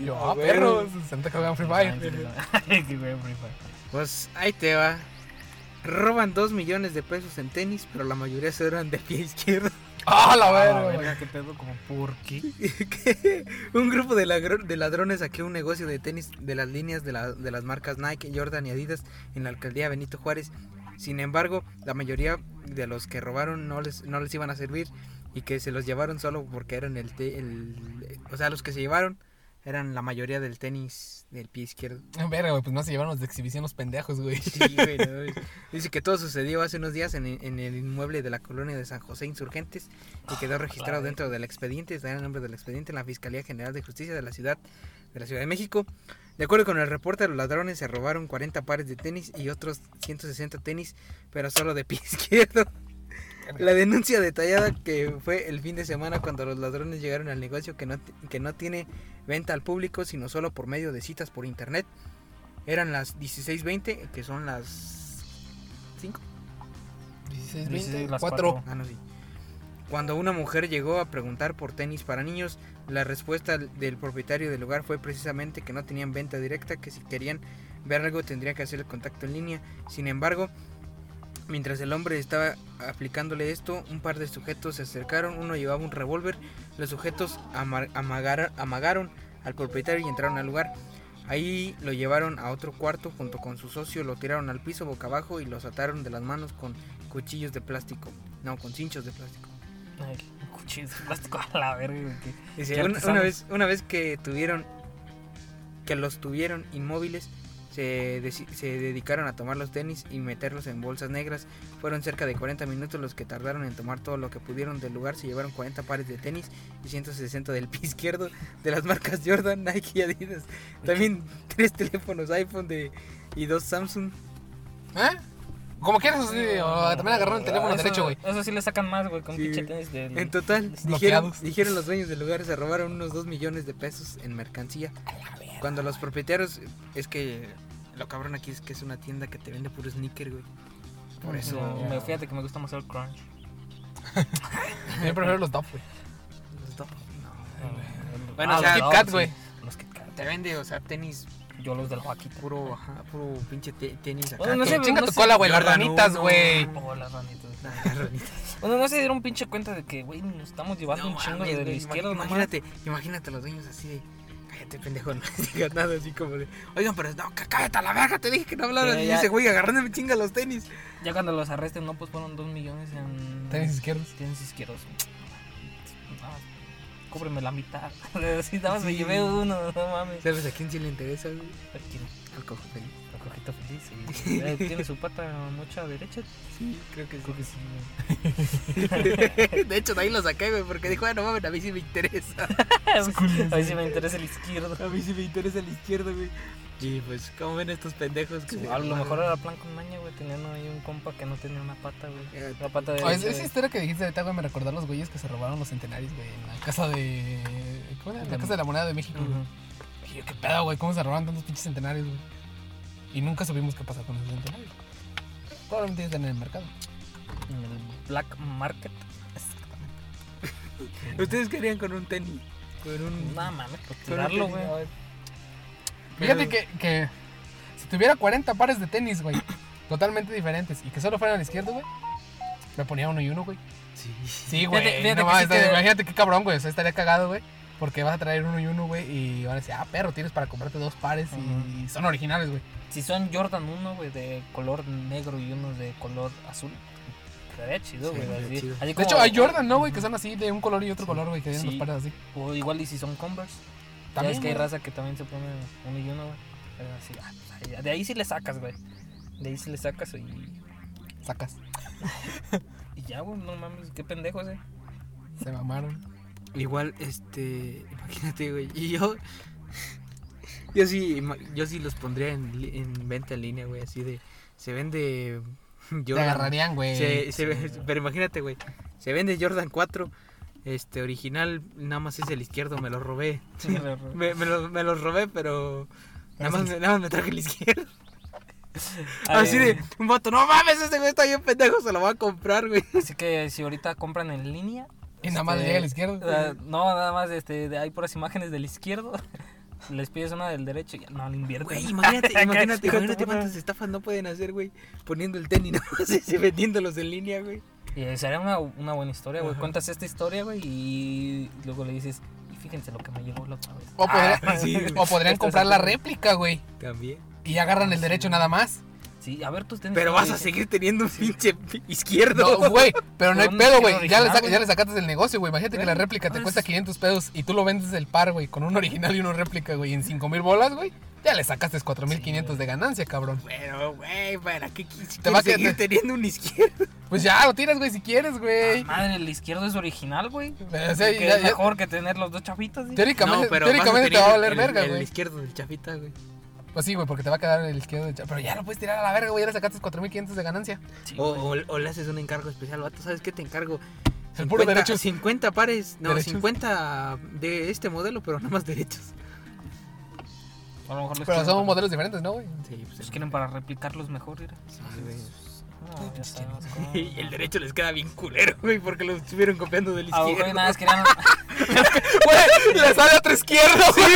Y yo, ah, Ah, perros, bueno. se que juegan Free Fire. sí, güey, Free Fire. Pues ahí te va. Roban 2 millones de pesos en tenis, pero la mayoría se eran de pie izquierdo. Ah, la Ah, verga, güey. qué pedo, como, ¿por qué? Que un grupo de, ladrones saqueó un negocio de tenis de las líneas de, la- de las marcas Nike, Jordan y Adidas en la alcaldía Benito Juárez. Sin embargo, la mayoría de los que robaron no les, no les iban a servir y que se los llevaron solo porque eran el, te- el... O sea, los que se llevaron eran la mayoría del tenis del pie izquierdo. Verga, güey, pues no se llevaron los de exhibición los pendejos, güey. Sí, güey, no, Dice que todo sucedió hace unos días en, en el inmueble de la colonia de San José Insurgentes y quedó registrado claro. dentro del expediente, está el nombre del expediente en la Fiscalía General de Justicia de la ciudad de la Ciudad de México. De acuerdo con el reporte, los ladrones se robaron 40 pares de tenis y otros 160 tenis, pero solo de pie izquierdo. La denuncia detallada que fue el fin de semana cuando los ladrones llegaron al negocio que no, que no tiene venta al público, sino solo por medio de citas por internet. Eran las 16.20, que son las 5. 16, 16, 20, las 4. cuatro. Ah, no, sí. Cuando una mujer llegó a preguntar por tenis para niños, la respuesta del propietario del lugar fue precisamente que no tenían venta directa, que si querían ver algo tendrían que hacer el contacto en línea. Sin embargo, mientras el hombre estaba aplicándole esto, un par de sujetos se acercaron, uno llevaba un revólver, los sujetos amagaron al propietario y entraron al lugar. Ahí lo llevaron a otro cuarto junto con su socio, lo tiraron al piso boca abajo y los ataron de las manos con cuchillos de plástico. No, con cinchos de plástico. Ay, cuchillos de plástico a la verga, una, vez, una vez que tuvieron, que los tuvieron inmóviles, se, se dedicaron a tomar los tenis y meterlos en bolsas negras. Fueron cerca de 40 minutos los que tardaron en tomar todo lo que pudieron del lugar. Se llevaron 40 pares de tenis y 160 del pie izquierdo de las marcas Jordan, Nike y Adidas. También tres teléfonos iPhone de, y dos Samsung. ¿Eh? Como quieras, sí, o también agarraron el teléfono Eso- derecho, güey. Eso sí le sacan más, güey, con Sí, pinche tenis del... En total, dijeron, los dueños del lugar, se robaron unos 2 millones de pesos en mercancía. Cuando los propietarios, es que lo cabrón aquí es que es una tienda que te vende puro sneaker, güey. Por eso. No, me, fíjate que me gusta más el crunch. Yo prefiero los Dove, güey. los top, no. Ah, Bueno, los o sea, Dove, Kit Kat, güey. Los Kit Kat. Te vende, o sea, tenis Yo los del Joaquita. puro, ajá, puro pinche te- tenis acá. Bueno, no sé, Chinga no tu cola, güey, las ranitas, güey. Oh, las ranitas. Ah, ranita. Bueno, no se dieron pinche cuenta de que, güey, nos estamos llevando No un chingo de la izquierda. Imagínate, imagínate a los dueños así de. Cállate, pendejo, no digas nada así como de. Oigan, pero no, cá- cállate a la verga, te dije que no hablaras. Y ese güey agarrándome chinga los tenis. Ya cuando los arresten, no, pues fueron dos millones en... Tenis izquierdos. Tenis izquierdos. No, cúbreme la mitad. Si nada más me llevé uno, no mames. ¿Sabes a quién sí le interesa, güey? Al cojo feliz. la cojita feliz. sí. Eh, Tiene su pata mucha derecha. Sí, creo que Creo que sí. güey. de hecho, de ahí lo saqué, güey, porque dijo, ah, no mames, a mí sí me interesa. A mí sí me interesa el izquierdo. A mí sí me interesa el izquierdo, güey. Y pues, ¿cómo ven estos pendejos? que A lo mejor era plan con maña, güey. Tenían ahí un compa que no tenía una pata, güey. Eh, Una pata de. Oh, es- esa historia que dijiste ahorita, güey, me recordó a los güeyes que se robaron los centenarios, güey, en la casa de... ¿Cómo era? En la De- casa de la moneda de México, güey. Ujú. Y yo, ¿qué pedo, güey? ¿Cómo se robaron tantos pinches centenarios, güey? Y nunca supimos qué pasó con esos centenarios. Probablemente ya están en el mercado. En el Black Market. ¿Ustedes querían con un tenis? Con un... No mames, un tirarlo, güey. Fíjate que, que si tuviera 40 pares de tenis, güey, totalmente diferentes, y que solo fueran al izquierdo, güey, me ponía uno y uno, güey. Sí. Sí, güey. Fíjate- fíjate no que mames, sí te- Imagínate qué cabrón, güey. O sea, estaría cagado, güey. Porque vas a traer uno y uno, güey. Y van a decir, ah, perro, tienes para comprarte dos pares y son originales, güey. Si son Jordan 1, güey, de color negro y uno de color azul. Estaría chido, güey. así- así De como- hecho, hay Jordan, ¿no, güey? Que son así de un color y otro Sí. color, güey. Que Sí. los pares así. O igual y si son Converse. También, es que hay raza que también se pone uno y uno, güey. Así, ah, pues, de ahí sí le sacas, güey. De ahí sí le sacas y, Sacas. y ya, güey, no mames, qué pendejos, eh. Se mamaron. Igual, este, imagínate, güey. Y yo, yo sí, yo sí los pondría en, en venta en línea, güey. Así de, se vende Te Jordan. agarrarían, güey. Se, se sí. pero imagínate, güey. Se vende Jordan 4 este original nada más es el izquierdo, me lo robé. Sí, lo- Me, me, lo, me los robé, pero nada más, me- nada más me traje el izquierdo. Ay, Así de, un vato, no mames, este güey está bien pendejo, se lo va a comprar, güey. Así que si ahorita compran en línea. Y nada más este, llega al izquierdo. no, nada más este, de- hay puras imágenes del izquierdo. Les pides una del derecho y ya no le invierten. Güey, imagínate, imagínate, cuántas estafas no pueden hacer, güey. Poniendo el tenis, nada más y vendiéndolos en línea, güey. Y sería una, una buena historia, güey. Cuentas esta historia, güey, y luego le dices, y fíjense lo que me llegó la otra vez. O, podría- Ah, sí, o podrían comprar la réplica, güey. También. Y ya agarran el derecho nada más. Sí, a ver, tus tenis. Pero ¿cómo vas a seguir teniendo un pinche izquierdo. No, güey, pero no hay pedo, güey. Ya, le saca- ya le sacaste el negocio, güey. Imagínate que la réplica te pues- cuesta 500 pesos y tú lo vendes el par, güey, con un original y una réplica, güey, en 5 mil bolas, güey. Ya le sacaste 4500 de ganancia, cabrón. Pero, güey, ¿para qué quieres Te va a seguir quedar- teniendo un izquierdo? Pues ya, lo tiras, güey, si quieres, güey. Madre, el izquierdo es original, güey. O sea, Que ya- es ya- mejor que tener los dos chavitos. ¿sí? Teóricamente, teóricamente te va a valer el- verga, El güey. izquierdo del chafita, güey. Pues sí, güey, porque te va a quedar el izquierdo. del cha- Pero ya lo puedes tirar a la verga, güey. Ya le sacaste 4500 de ganancia. Sí, O, güey. o, o le haces un encargo especial, vato. ¿Sabes qué te encargo? El puro derecho. 50 pares, no, Derechos. 50 de este modelo, pero nada más derechos. A lo mejor les Pero son para- modelos diferentes, ¿no, güey? Sí, pues Los quieren para replicarlos mejor, mira. sí, güey. No, ya. Y el derecho les queda bien culero, güey, porque lo estuvieron copiando del A lo mejor izquierdo. nada más querían. Güey, le sale otro izquierdo, güey.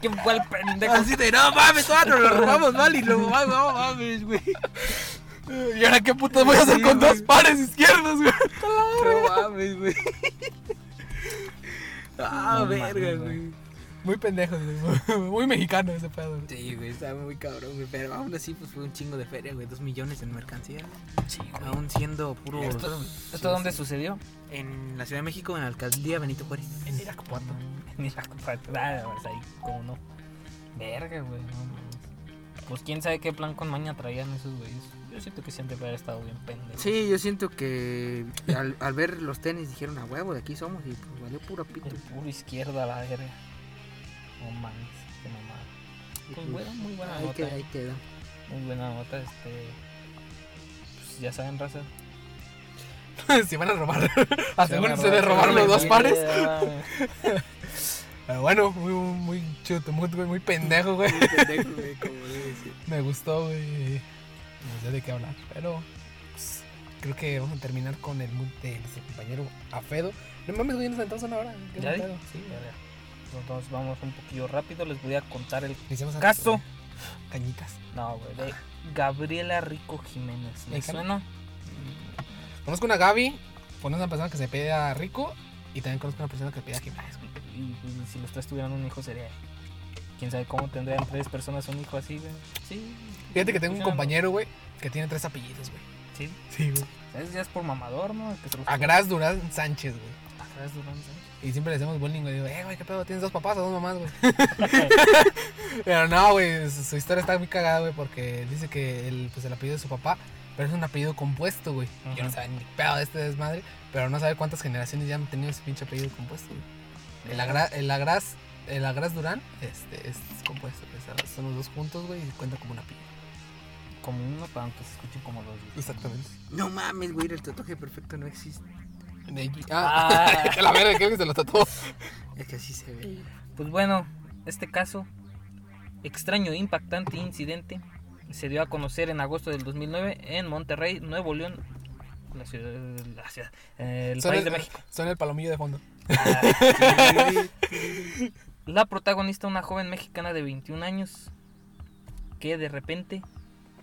¿Quién fue el pendejo? Así de, no mames, todos nos lo robamos mal y luego, no, no mames, güey. ¿Y ahora qué puto voy a hacer Sí, con güey. dos pares izquierdos, güey? No mames, güey. Ah, No verga, mames, güey. Muy pendejo, güey. Muy mexicano ese pedo. güey. Sí, güey, está muy cabrón, güey. Pero aún así, pues fue un chingo de feria, güey. Dos millones en mercancía. Sí, güey. Aún siendo puro. ¿Esto, ¿Esto dónde sucedió? En la Ciudad de México, en la alcaldía Benito Juárez. En Irapuato. En Irapuato. Ah, pues ahí, cómo no. Verga, güey. no mames. Pues quién sabe qué plan con maña traían esos güeyes. Yo siento que siempre haber estado bien pendejo. Sí, yo siento que al, al ver los tenis dijeron a huevo, de aquí somos y pues valió puro pito. El puro izquierdo a la verga. No mames, qué mamada. Pues bueno, muy buena Ahí nota. queda, ahí queda. Muy buena nota, este. Pues ya saben, raza. si van a robar, asegúrense Se de robar los dos pares. Pero bueno, muy, muy chuto, muy, muy pendejo, güey. Muy pendejo, güey, como debe ser. Me gustó, güey. No sé de qué hablar. Pero pues, creo que vamos a terminar con el mood de nuestro compañero Afedo. No mames, güey, nos sentamos una hora. ¿Qué ¿Ya? pedo? Sí, ya, ya. Entonces vamos un poquillo rápido. Les voy a contar el caso. Cañitas. No, güey, de Gabriela Rico Jiménez. ¿Me suena? Conozco una Gaby, conozco una persona que se pide a Rico y también conozco una persona que pide a Jiménez. güey. Y, y si los tres tuvieran un hijo sería. Quién sabe cómo tendrían tres personas un hijo así, güey. Sí. Fíjate que tengo un compañero, güey, que tiene tres apellidos, güey. Sí. Sí, güey. Ya es por mamador, ¿no? Se Agras Durán Sánchez, güey. Agras Durán Sánchez. Y siempre le hacemos bullying, güey. Digo, eh, güey, ¿qué pedo? ¿Tienes dos papás o dos mamás, güey? Pero no, güey, su, su historia está muy cagada, güey, porque dice que el, pues, el apellido de su papá, pero es un apellido compuesto, güey. Yo no sabía ni pedo de este desmadre, pero no sabe cuántas generaciones ya han tenido ese pinche apellido compuesto, güey. El, agra, el, agras, el agras Durán este, es compuesto, son los dos juntos, güey, y cuenta como un apellido. Como uno, para que se escuchen como los dos. Exactamente. No mames, güey, el tatuaje perfecto no existe. Ah, Ah. que la verga, creo que se lo tatuó. Es que así se ve. Pues bueno, este caso, extraño impactante incidente, se dio a conocer en agosto del 2009 en Monterrey, Nuevo León, la ciudad, la ciudad, eh, el país de México. Suena el palomillo de fondo. La protagonista, una joven mexicana de 21 años, que de repente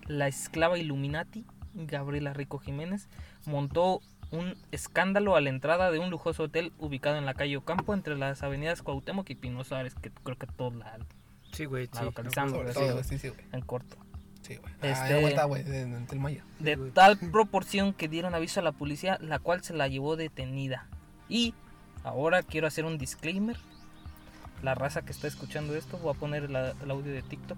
la esclava Illuminati, Gabriela Rico Jiménez, montó un escándalo a la entrada de un lujoso hotel ubicado en la calle Ocampo entre las avenidas Cuauhtémoc y Pino Suárez, que creo que todos la Sí, güey, La sí. localizamos, todo, sí, sí, en corto. Sí, güey. Este- Ah, güey, de- tal proporción que dieron aviso a la policía, la cual se la llevó detenida. Y ahora quiero hacer un disclaimer. La raza que está escuchando esto, voy a poner la- el audio de TikTok.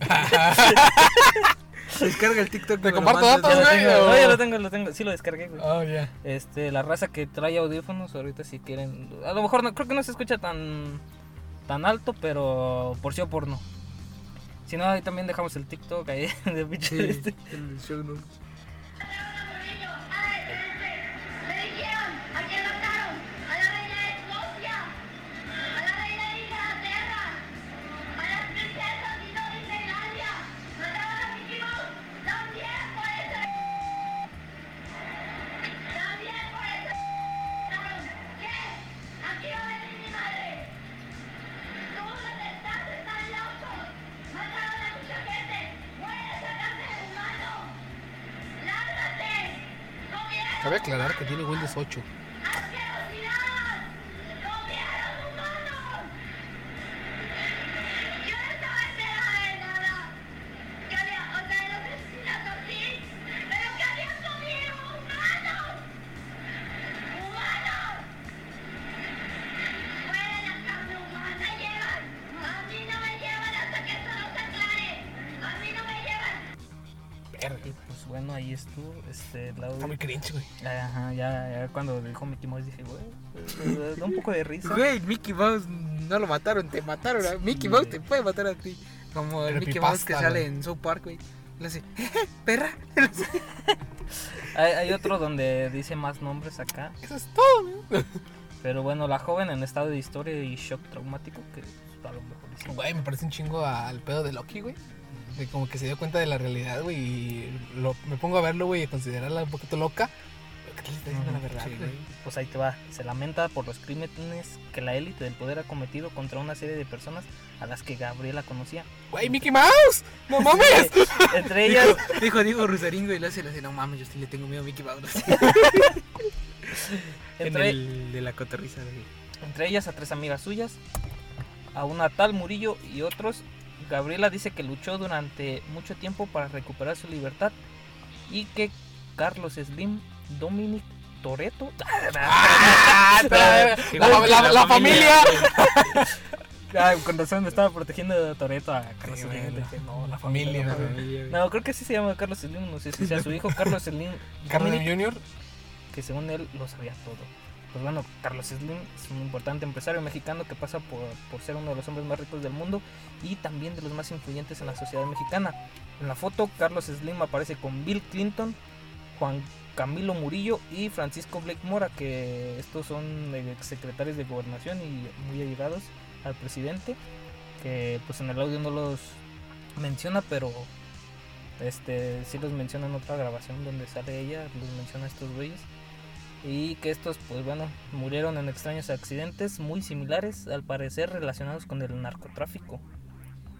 Descarga el TikTok. Te comparto datos, güey, no, ya lo tengo, lo tengo, sí lo descargué, güey. Oh. Este, la raza que trae audífonos, ahorita si quieren, a lo mejor no, creo que no se escucha tan, tan alto, pero por sí o por no. Si no, ahí también dejamos el TikTok ahí de Sí, este. el show notes. Que tiene Windows 8. Este, el audio. Está muy cringe, güey. Ajá, ya, ya cuando dijo Mickey Mouse dije, güey, eh, da un poco de risa. Güey, Mickey Mouse no lo mataron, te mataron. Mickey Mouse te puede matar a ti. Como el Mickey Mouse que sale en South Park, güey. Le hace, perra. Hay, hay otro donde dice más nombres acá. Eso es todo, güey. Pero bueno, la joven en estado de historia y shock traumático, que a lo mejor. Güey, me parece un chingo al pedo de Loki, güey. De como que se dio cuenta de la realidad, güey. Y lo, me pongo a verlo, güey, y a considerarla un poquito loca. ¿Qué tal le está diciendo la verdad, sí, güey? Pues ahí te va. Se lamenta por los crímenes que la élite del poder ha cometido contra una serie de personas a las que Gabriela conocía. Güey, Mickey Mouse. No mames. Entre ellas, Dijo, dijo Diego Rusaringo y le hace, le hace, no mames, yo sí le tengo miedo a Mickey Mouse. en el de la cotorriza de... entre ellas a tres amigas suyas, a una tal Murillo y otros. Gabriela dice que luchó durante mucho tiempo para recuperar su libertad y que Carlos Slim, Dominic Toreto, Ah, la, la- la- la familia. Ah, con razón me estaba protegiendo de Toreto a Carlos Sí, Slim. dije, no, la familia, no, güey. No, creo que sí se llama Carlos Slim, no sé si sea su hijo, Carlos Slim Carlos Junior. que según él lo sabía todo. Pues bueno, Carlos Slim es un importante empresario mexicano que pasa por, por ser uno de los hombres más ricos del mundo y también de los más influyentes en la sociedad mexicana. En la foto, Carlos Slim aparece con Bill Clinton, Juan Camilo Murillo y Francisco Blake Mora, que estos son eh, secretarios de gobernación y muy allegados al presidente, que pues en el audio no los menciona, pero este sí los menciona en otra grabación donde sale ella, los menciona estos güeyes. Y que estos, pues bueno, murieron en extraños accidentes muy similares, al parecer relacionados con el narcotráfico.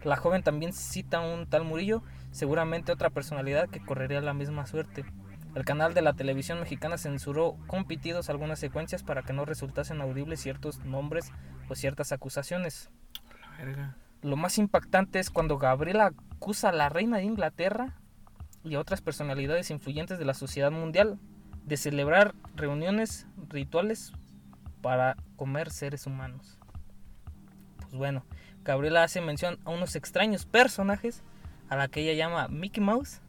La joven también cita a un tal Murillo, seguramente otra personalidad que correría la misma suerte. El canal de la televisión mexicana censuró con pitidos algunas secuencias para que no resultasen audibles ciertos nombres o ciertas acusaciones. Verga. Lo más impactante es cuando Gabriela acusa a la reina de Inglaterra y a otras personalidades influyentes de la sociedad mundial de celebrar reuniones rituales para comer seres humanos. Pues bueno, Gabriela hace mención a unos extraños personajes a la que ella llama Mickey Mouse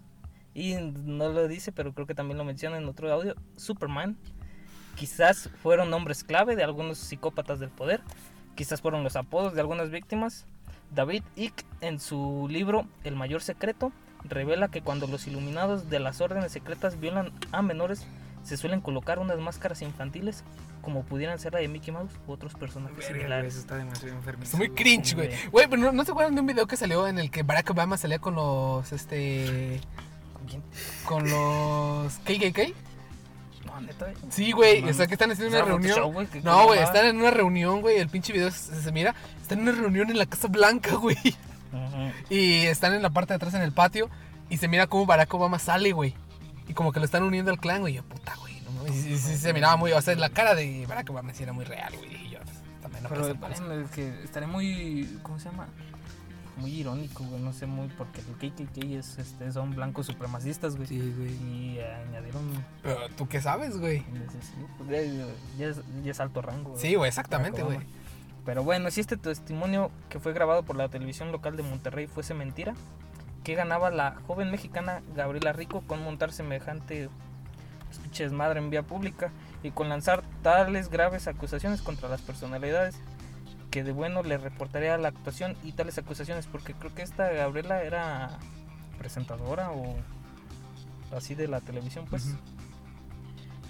y no lo dice, pero creo que también lo menciona en otro audio, Superman. Quizás fueron nombres clave de algunos psicópatas del poder, quizás fueron los apodos de algunas víctimas. David Icke en su libro El mayor secreto revela que cuando los iluminados de las órdenes secretas violan a menores se suelen colocar unas máscaras infantiles como pudieran ser la de Mickey Mouse u otros personajes Verga, similares. eso está demasiado enfermo. Está muy cringe, güey. Güey, pero no, ¿no se acuerdan de un video que salió en el que Barack Obama salía con los, este... ¿Con quién? Con los KKK? No, neta. güey. Sí, güey. No o sea, que están haciendo ¿Será una reunión. Photoshop, güey? ¿Qué- qué No, güey, están en una reunión, güey. El pinche video se, se mira. Están en una reunión en la Casa Blanca, güey. Ujú. Y están en la parte de atrás en el patio. Y se mira cómo Barack Obama sale, güey. Y como que lo están uniendo al clan, güey. Y yo, puta, güey. No, y, y- se miraba muy. O sea, la cara de Barack Obama sí era muy real, güey. Dije yo, también no Pero es que estaría muy. ¿Cómo se llama? Muy irónico, güey. No sé muy. Porque el KKK es, este, son blancos supremacistas, güey. Sí, güey. Y eh, añadieron. Pero tú qué sabes, güey. pues, ya, ya es, ya es alto rango. güey. Sí, güey, exactamente, güey. Pero bueno, si este testimonio que fue grabado por la televisión local de Monterrey fuese mentira, ¿qué ganaba la joven mexicana Gabriela Rico con montar semejante desmadre en vía pública y con lanzar tales graves acusaciones contra las personalidades? Que de bueno le reportaría la actuación y tales acusaciones, porque creo que esta Gabriela era presentadora o así de la televisión, pues.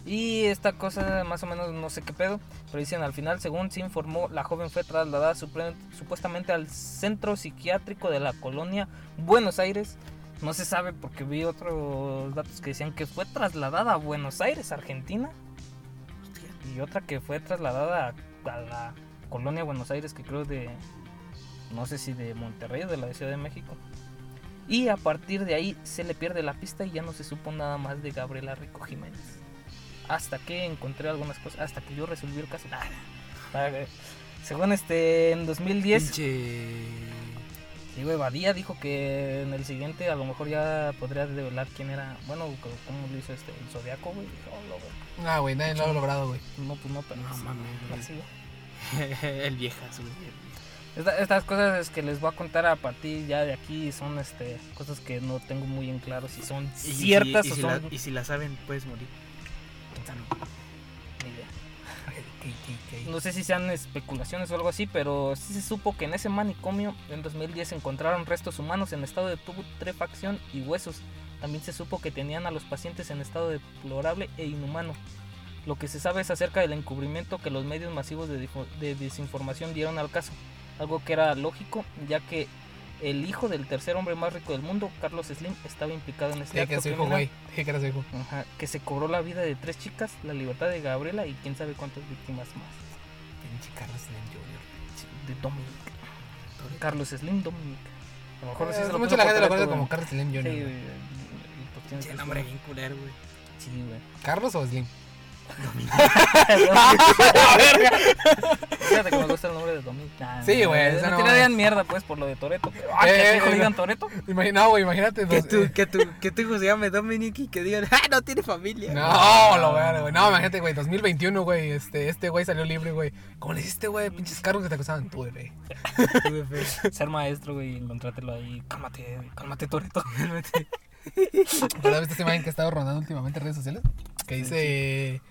Y esta cosa más o menos no sé qué pedo, pero dicen al final, según se informó, la joven fue trasladada supuestamente al centro psiquiátrico de la colonia Buenos Aires. No se sabe porque vi otros datos que decían que fue trasladada a Buenos Aires, Argentina. Y otra que fue trasladada a, a la colonia Buenos Aires, que creo de, no sé si de Monterrey o de la Ciudad de México. Y a partir de ahí se le pierde la pista y ya no se supo nada más de Gabriela Rico Jiménez. Hasta que encontré algunas cosas, hasta que yo resolví el caso. Según este, en 2010, Pinche. digo, Evadía dijo que en el siguiente a lo mejor ya podría develar quién era, bueno, cómo lo hizo este, el Zodiaco, güey. Oh, güey. Ah, güey, nadie lo ha logrado, güey. No, pues no, pero No mames, el viejazo. güey. Esta- estas cosas que les voy a contar a partir ya de aquí son este cosas que no tengo muy en claro si son Y ciertas y o si son la- y si la saben, puedes morir. Ni idea. No sé si sean especulaciones o algo así, pero sí se supo que en ese manicomio en 2010 encontraron restos humanos en estado de putrefacción y huesos. También se supo que tenían a los pacientes en estado deplorable e inhumano. Lo que se sabe es acerca del encubrimiento que los medios masivos de, desinformación dieron al caso. Algo que era lógico, ya que el hijo del tercer hombre más rico del mundo, Carlos Slim, estaba implicado en este acto su hijo, criminal. güey. Dije que era su hijo. Ajá, que se cobró la vida de tres chicas, la libertad de Gabriela y quién sabe cuántas víctimas más. Pinche Carlos Slim Jr. Sí, De Dominic. Carlos Slim Dominic. A lo mejor sí Eh, se lo mucha la gente lo conoce como. Carlos Slim Jr. Sí, güey. y pues nombre bien culero, güey. Sí, güey. ¿Carlos o Slim? Fíjate que me gusta el nombre de Dominic. Nah, Sí, güey, no, No no- tirarían mierda, pues, por lo de Toreto. Ah, Eh, que eh, hijo le no. digan Toreto. Imagina, güey, imagínate. Que dos- tu, eh, que, tu, que tu hijo se llame Dominic y que digan, ah, no tiene familia. No, lo ver, güey. No, imagínate, güey. 2021, güey. Este, este güey salió libre, güey. ¿Cómo le hiciste, güey? Pinches cargos que te acusaban tú, güey. Ser maestro, güey, y encontrártelo ahí. Cálmate, cálmate, Toreto. ¿Pero has visto esa imagen que ha estado rondando últimamente en redes sociales? Que dice.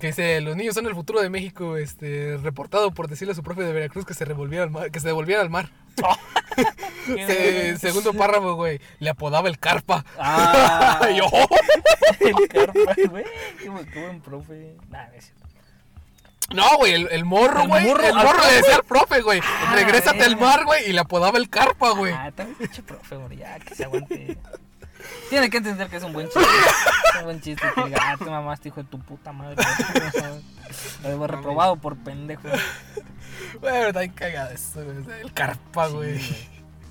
Que dice, los niños son el futuro de México, este, reportado por decirle a su profe de Veracruz que se revolviera al mar, que se devolviera al mar. Se- segundo párrafo, güey, le apodaba el carpa. Ah, yo, el carpa, güey. Qué, buen- profe. Nah, no es no, güey, el, el morro, El güey. morro El al morro le decía al profe, güey, Ah, regrésate al mar, güey, y le apodaba el carpa, güey. Ah, también pinche profe, güey, ya que se aguante. Tiene que entender que es un buen chiste. Es un buen chiste que diga, ah, te mamaste, hijo de tu puta madre. Lo debo reprobado por pendejo. Güey, está cagado eso. El carpa, güey.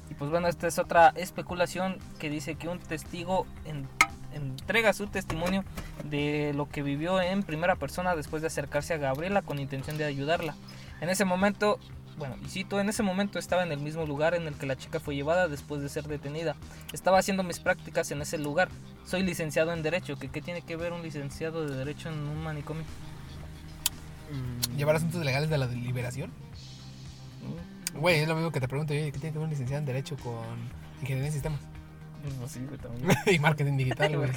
Y pues bueno, esta es otra especulación que dice que un testigo en- entrega su testimonio de lo que vivió en primera persona después de acercarse a Gabriela con intención de ayudarla. En ese momento, bueno, y cito, en ese momento estaba en el mismo lugar en el que la chica fue llevada después de ser detenida. Estaba haciendo mis prácticas en ese lugar. Soy licenciado en Derecho. ¿Qué, qué tiene que ver un licenciado de Derecho en un manicomio? Mm, Llevar asuntos legales de la deliberación. Mm, Güey, es lo mismo que te pregunto, oye, ¿qué tiene que ver un licenciado en Derecho con Ingeniería en Sistemas? pues sí, güey, también. y Marketing Digital, güey.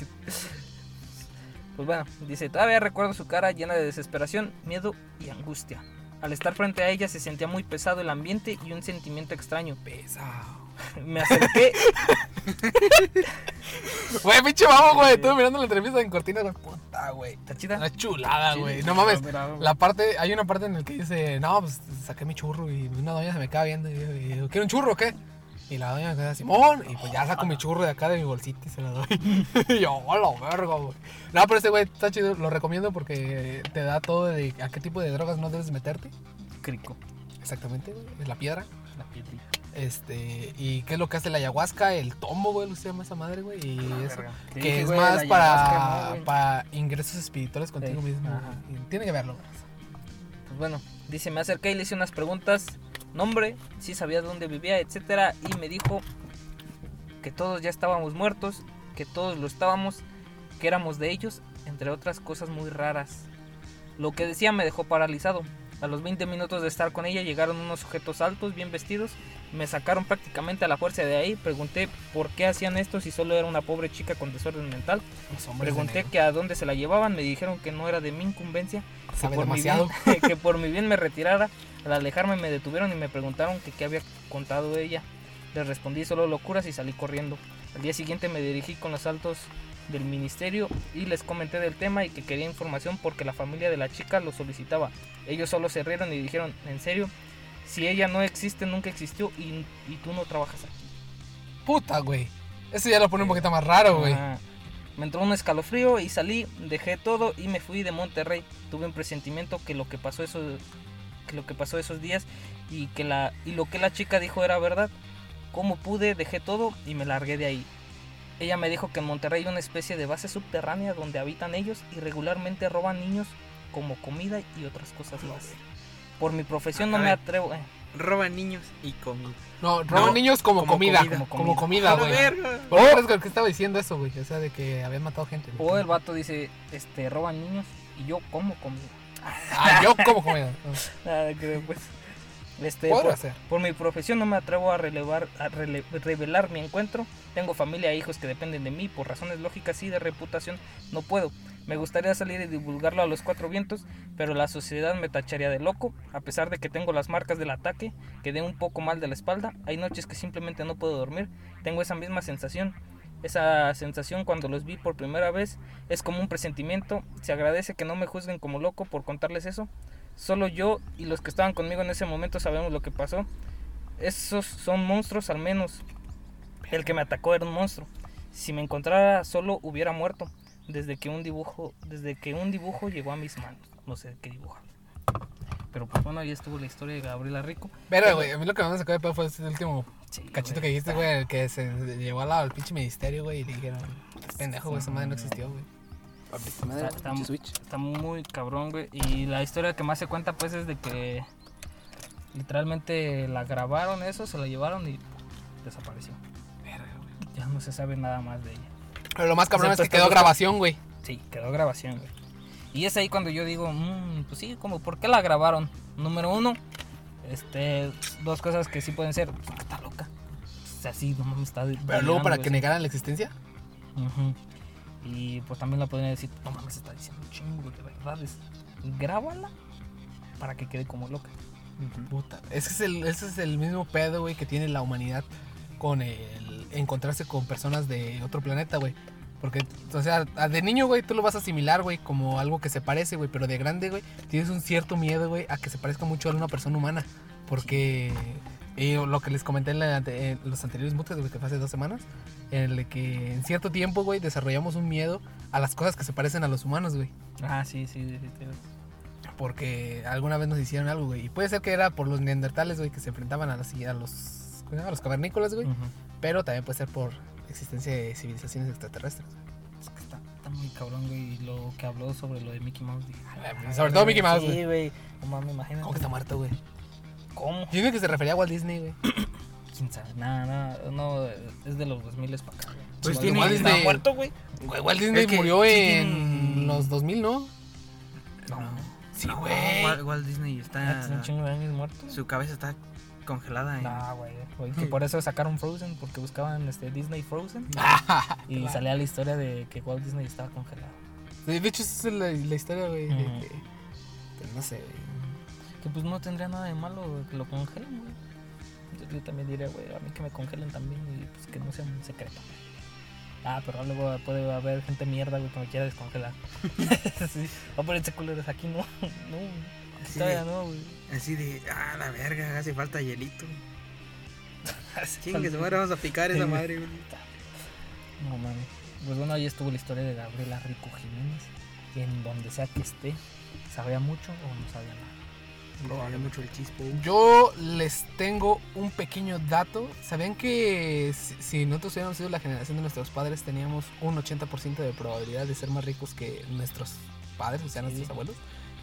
Pues bueno, dice, todavía recuerdo su cara llena de desesperación, miedo y angustia. Al estar frente a ella se sentía muy pesado el ambiente y un sentimiento extraño. Pesado. Me acerqué, Güey, pinche vamos, güey. Estuve mirando la entrevista en Cortina. Puta, güey. ¿está chida? Una chulada, güey. No mames. La parte, hay una parte en la que dice, no, pues saqué mi churro y una doña se me queda viendo y yo, y yo, ¿quiere un churro o qué? Y la doña queda Simón, y pues ya saco mi churro de acá de mi bolsita y se la doy. y yo, hola, verga, güey. No, pero ese güey está chido, lo recomiendo porque te da todo de a qué tipo de drogas no debes meterte. Crico, Exactamente, güey. Es la piedra. la piedrita. Este, y qué es lo que hace la ayahuasca, el tombo, güey, lo se llama esa madre, güey. Y eso. verga. Sí, Que sí, es güey, más para, para ingresos espirituales contigo Sí, mismo. Tiene que verlo. güey. Pues bueno, dice, me acerqué y le hice unas preguntas, nombre, si sabía dónde vivía, etcétera, y me dijo que todos ya estábamos muertos, que todos lo estábamos, que éramos de ellos, entre otras cosas muy raras. Lo que decía me dejó paralizado. A los 20 minutos de estar con ella llegaron unos sujetos altos, bien vestidos, me sacaron prácticamente a la fuerza de ahí, pregunté por qué hacían esto si solo era una pobre chica con desorden mental, pregunté que a dónde se la llevaban, me dijeron que no era de mi incumbencia que por, mi demasiado. bien, que por mi bien me retirara. Al alejarme me detuvieron y me preguntaron que qué había contado ella. Les respondí solo locuras y salí corriendo. Al día siguiente me dirigí con los altos del ministerio y les comenté del tema y que quería información porque la familia de la chica lo solicitaba. Ellos solo se rieron y dijeron, ¿en serio? Si ella no existe, nunca existió y, y tú no trabajas aquí. Puta, güey. Eso ya lo pone un poquito más raro, güey. Me entró un escalofrío y salí, dejé todo y me fui de Monterrey. Tuve un presentimiento que lo que pasó esos, que lo que pasó esos días y que la y lo que la chica dijo era verdad. Como pude, dejé todo y me largué de ahí. Ella me dijo que en Monterrey hay una especie de base subterránea donde habitan ellos y regularmente roban niños como comida y otras cosas más. Por mi profesión no me atrevo. eh, Roban niños y comida. No, roban No, niños como, como comida, comida. Como comida, A la güey. verga. Por que estaba diciendo eso, güey. O sea, de que habían matado gente. O el vato dice, este, roban niños y yo como comida. Ah, yo como comida. Nada que ver, pues. Este, por, ser. por mi profesión no me atrevo a, relevar, a rele- revelar mi encuentro. Tengo familia e hijos que dependen de mí. Por razones lógicas y de reputación no puedo. Me gustaría salir y divulgarlo a los cuatro vientos, pero la sociedad me tacharía de loco. A pesar de que tengo las marcas del ataque, quedé un poco mal de la espalda. Hay noches que simplemente no puedo dormir. Tengo esa misma sensación. Esa sensación cuando los vi por primera vez es como un presentimiento. Se agradece que no me juzguen como loco por contarles eso. Solo yo y los que estaban conmigo en ese momento sabemos lo que pasó. Esos son monstruos al menos. El que me atacó era un monstruo. Si me encontrara solo hubiera muerto. Desde que un dibujo, desde que un dibujo llegó a mis manos. No sé qué dibujar. Pero pues bueno, ahí estuvo la historia de Gabriela Rico. Pero, güey, a mí lo que más me sacó de pedo fue ese último Sí, cachito que dijiste, güey, el que se llevó al lado del pinche ministerio, güey, y le dijeron, "Estás pendejo, güey, esa madre no existió, güey. Está, está está muy cabrón, güey. Y la historia que más se cuenta, pues, es de que literalmente la grabaron eso, se la llevaron y desapareció. Ya no se sabe nada más de ella. Pero lo más cabrón es que quedó grabación, güey. Sí, quedó grabación, güey. Y es ahí cuando yo digo, "Mm, pues sí, como, ¿por qué la grabaron? Número uno, este, dos cosas que sí pueden ser, pues, está loca. O sea, sí, no mames, está. Pero luego para que sí. negaran la existencia. Y pues también la podrían decir, no mames, está diciendo un chingo de verdades. Grábala para que quede como loca. Puta. Ese es el, ese es el mismo pedo, güey, que tiene la humanidad con el encontrarse con personas de otro planeta, güey. Porque, o sea, de niño, güey, tú lo vas a asimilar, güey, como algo que se parece, güey. Pero de grande, güey, tienes un cierto miedo, güey, a que se parezca mucho a una persona humana. Porque, y lo que les comenté en, la ante- en los anteriores mutes, güey, que fue hace dos semanas, en el que en cierto tiempo, güey, desarrollamos un miedo a las cosas que se parecen a los humanos, güey. Ah, sí, sí, sí, sí, sí. Porque alguna vez nos hicieron algo, güey. Y puede ser que era por los neandertales, güey, que se enfrentaban a, las, a los, ¿cómo se llama? a los cavernícolas, güey. Pero también puede ser por existencia de civilizaciones extraterrestres. Es que está, está muy cabrón, güey. Y lo que habló sobre lo de Mickey Mouse. Dije, Ah, sobre todo Mickey Mouse, Sí, güey. güey. No mames, imagínate. ¿Cómo que está muerto, güey? ¿Cómo? Yo que se refería a Walt Disney, güey. ¿Quién sabe? Nada, nada. No, es de los 2000 para acá, güey. Pues tiene. igual ¿Está Disney- muerto, güey? Güey, Walt Disney Es que murió sí en tiene- los 2000, ¿no? No. Sí, No, güey. Walt, Walt Disney está. chingo de años muerto. Su cabeza está congelada. en- No, güey. güey, Que por eso sacaron Frozen, porque buscaban este Disney Frozen. Y Claro. salía la historia de que Walt Disney estaba congelado. De hecho, esa es la, la historia, güey. de que- pues, no sé, güey. Que pues no tendría nada de malo que lo congelen, güey. Yo, yo también diría, güey, a mí que me congelen también y pues que no sea un secreto. Ah, pero luego puede haber gente mierda, güey, que me quiera descongelar. sí. Oh, pero ese culeros aquí no. No. Sí. Todavía no, güey. Así de. Ah, la verga, hace falta hielito. Así Chingue, tal- su madre, vamos a picar esa madre, güey. No mames. Pues bueno, ahí estuvo la historia de Gabriela Rico Jiménez. Y en donde sea que esté, ¿sabía mucho o no sabía nada? No, vale mucho el chispo. Yo les tengo un pequeño dato. ¿Sabían que si, nosotros hubiéramos sido la generación de nuestros padres, teníamos un 80% de probabilidad de ser más ricos que nuestros padres, o sea, Sí. nuestros abuelos?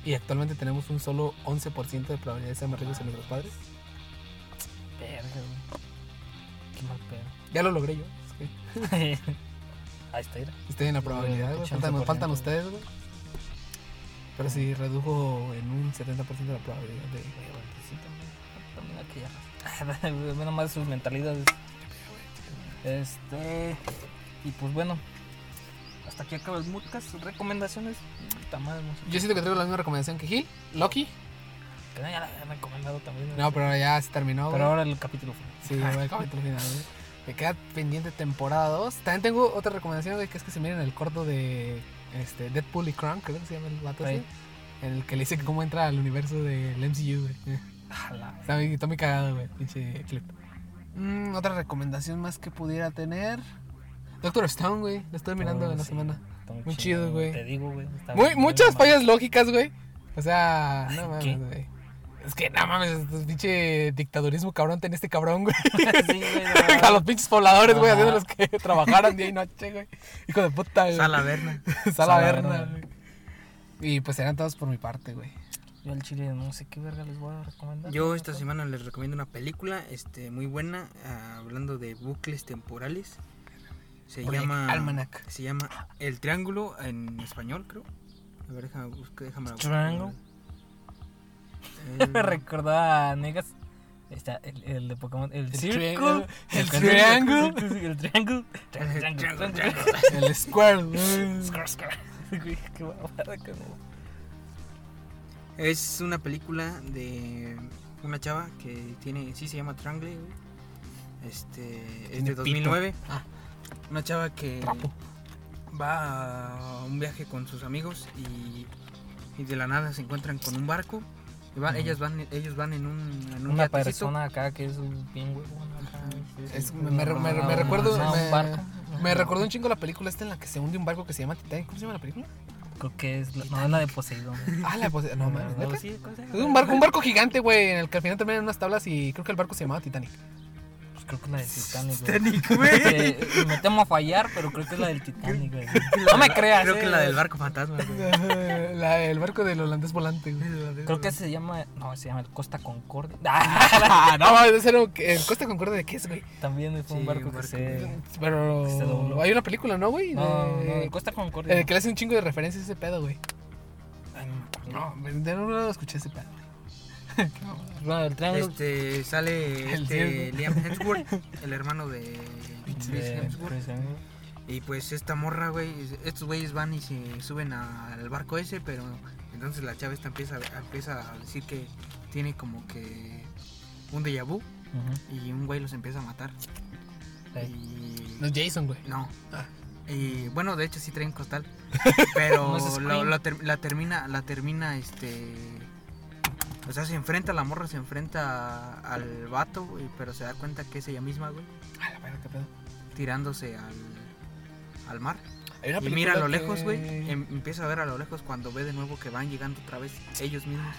Y actualmente tenemos un solo 11% de probabilidad de ser más ricos que nuestros padres. Verga. Qué mal pedo. Ya lo logré yo. es que Ahí está, mira. estoy en la probabilidad, güey. Faltan, 80%, faltan ustedes, güey. Pero sí, redujo en un 70% de la probabilidad de... También- aquella raza. Ve nomás sus mentalidades. Este. Y pues bueno. Hasta aquí acaba el podcast. Recomendaciones. Puta madre, no sé. Yo siento que traigo la misma recomendación que Gil. Loki. Que no, ya la habían recomendado también. No, pero ya se terminó, güey. Pero ahora el capítulo final. Sí, va el capítulo final, güey. Me queda pendiente temporada 2. También tengo otra recomendación, güey, que es que se miren el corto de este, Deadpool y Krang, creo que se llama el vato ese, En el que le dice que cómo entra al universo del MCU, güey. Jala. Está muy, está muy cagado, güey, pinche clip. Mm, otra recomendación más que pudiera tener. Doctor Stone, güey. Lo estoy mirando Oh, en la sí, semana. Muy chido, güey. Te digo, güey. Muy, muy muchas fallas lógicas, güey. O sea, no ¿qué? mames, güey. Es que no mames, es pinche dictadurismo cabrón tenía este cabrón, güey. Sí, güey, no. A los pinches pobladores, güey, Ajá. haciéndolos que trabajaran día y noche, güey. Hijo de puta, güey. Sala Verna. Sala Sala Verna, Verna. güey. Y pues eran todos por mi parte, güey. Yo al chile no sé qué verga les voy a recomendar. Yo esta semana les recomiendo una película este, muy buena, ah, hablando de bucles temporales. Se Project llama Almanac. Se llama El Triángulo en español, creo. A ver, déjame buscar, déjame la busco. Triangle. El- Me recordaba a Negas. Está el, el de Pokémon. El, El triángulo, el triángulo, triángulo. El triángulo. El triángulo, triángulo. El Square. qué babada con él. Es una película de una chava que tiene, sí se llama Triangle. Este, es de 2009. pito. Ah. Una chava que Trapo. va a un viaje con sus amigos y, y de la nada se encuentran con un barco. Y Ujú. ellas van, ellos van en un, en un Una yatecito. persona acá que es un bien. Es- me, me- me- me recuerdo. Me, un barco. me recordó un chingo la película esta en la que se hunde un barco que se llama Titanic. ¿Cómo se llama la película? Creo que es la, no, es la de Poseidón. Ah, la pose- No, mames. No. Es un barco, un barco gigante, güey, en el que al final terminan unas tablas y creo que el barco se llamaba Titanic. Creo que es la del Titanic, güey. Titanic, güey. Eh, me temo a fallar, pero creo que es la del Titanic, güey. No me creas. Creo eh. que la del barco fantasma, güey. La- el barco del holandés volante, güey. Creo que se llama. No, se llama el Costa Concordia. Ah, no, ese era el Costa Concordia de qué es, güey. También fue un Sí, barco un que barco, se. Pero Se dobló. hay una película, ¿no, güey? No, no, De- el Costa Concordia. el que le hace un chingo de referencias a ese pedo, güey. Ay, no. No, de no lo escuché ese pedo. Bueno, el triángulo. Este sale El este. Liam Hemsworth, el hermano de Chris Hemsworth. Hemsworth. Y pues esta morra, güey, estos güeyes van y se suben a- al barco ese, pero entonces la chava esta empieza, empieza a decir que tiene como que un déjà vu y un güey los empieza a matar. Y No es Jason, güey. no. Ah. Y bueno, de hecho sí traen costal, pero No lo- ter- la termina, la termina, este, o sea, se enfrenta la morra, se enfrenta al vato, güey, pero se da cuenta que es ella misma, güey, Ah, la verga, qué pedo. tirándose al, al mar. Hay una Y mira a lo película lejos, que- güey. em- empieza a ver a lo lejos cuando ve de nuevo que van llegando otra vez ellos mismos.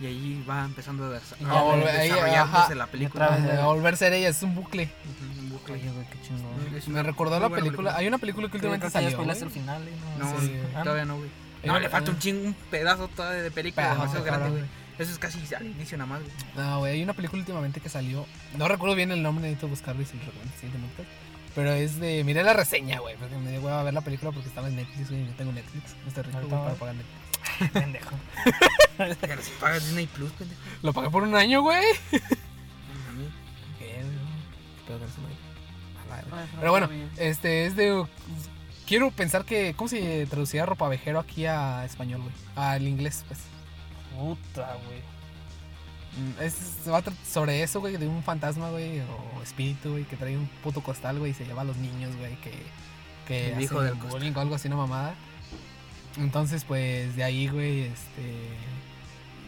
Y ahí va empezando a, des- a volver- desarrollarse ajá. la película. vez, Ah, a volver a ser ella, es un bucle. Ujú, un bucle. Oye, güey, qué chingón. Me recordó la película. Hay una película que últimamente que salió. güey. el final, ¿eh? No, Sí. Ah, todavía no, güey. Hay No, una- le falta un ching, un pedazo todavía de película Pedazo, demasiado grande, güey. Eso es casi al inicio nada más, güey. No, güey, hay una película últimamente que salió. No recuerdo bien el nombre, necesito buscarlo y se lo siguiente podcast. Pero es de. Miré la reseña, güey, porque me dio hueva a ver la película porque estaba en Netflix, güey. y Yo tengo Netflix. No estoy rico, para pagar Netflix. Pendejo. Pero si pagas Disney Plus, pendejo. Lo pagué por un año, güey. No, mami. ¿Qué, güey? Pero no se me- a la verga. Pero bueno, este es de. Quiero pensar que. ¿Cómo se traducía ropa vejero aquí a español, güey? Al inglés, pues. Puta, güey. Mm, Es, se va a sobre eso, güey, de un fantasma, güey, o espíritu, güey, que trae un puto costal, güey, y se lleva a los niños, güey, que, que El hijo del bullying o algo así, una mamada. Entonces, pues, de ahí, güey, este...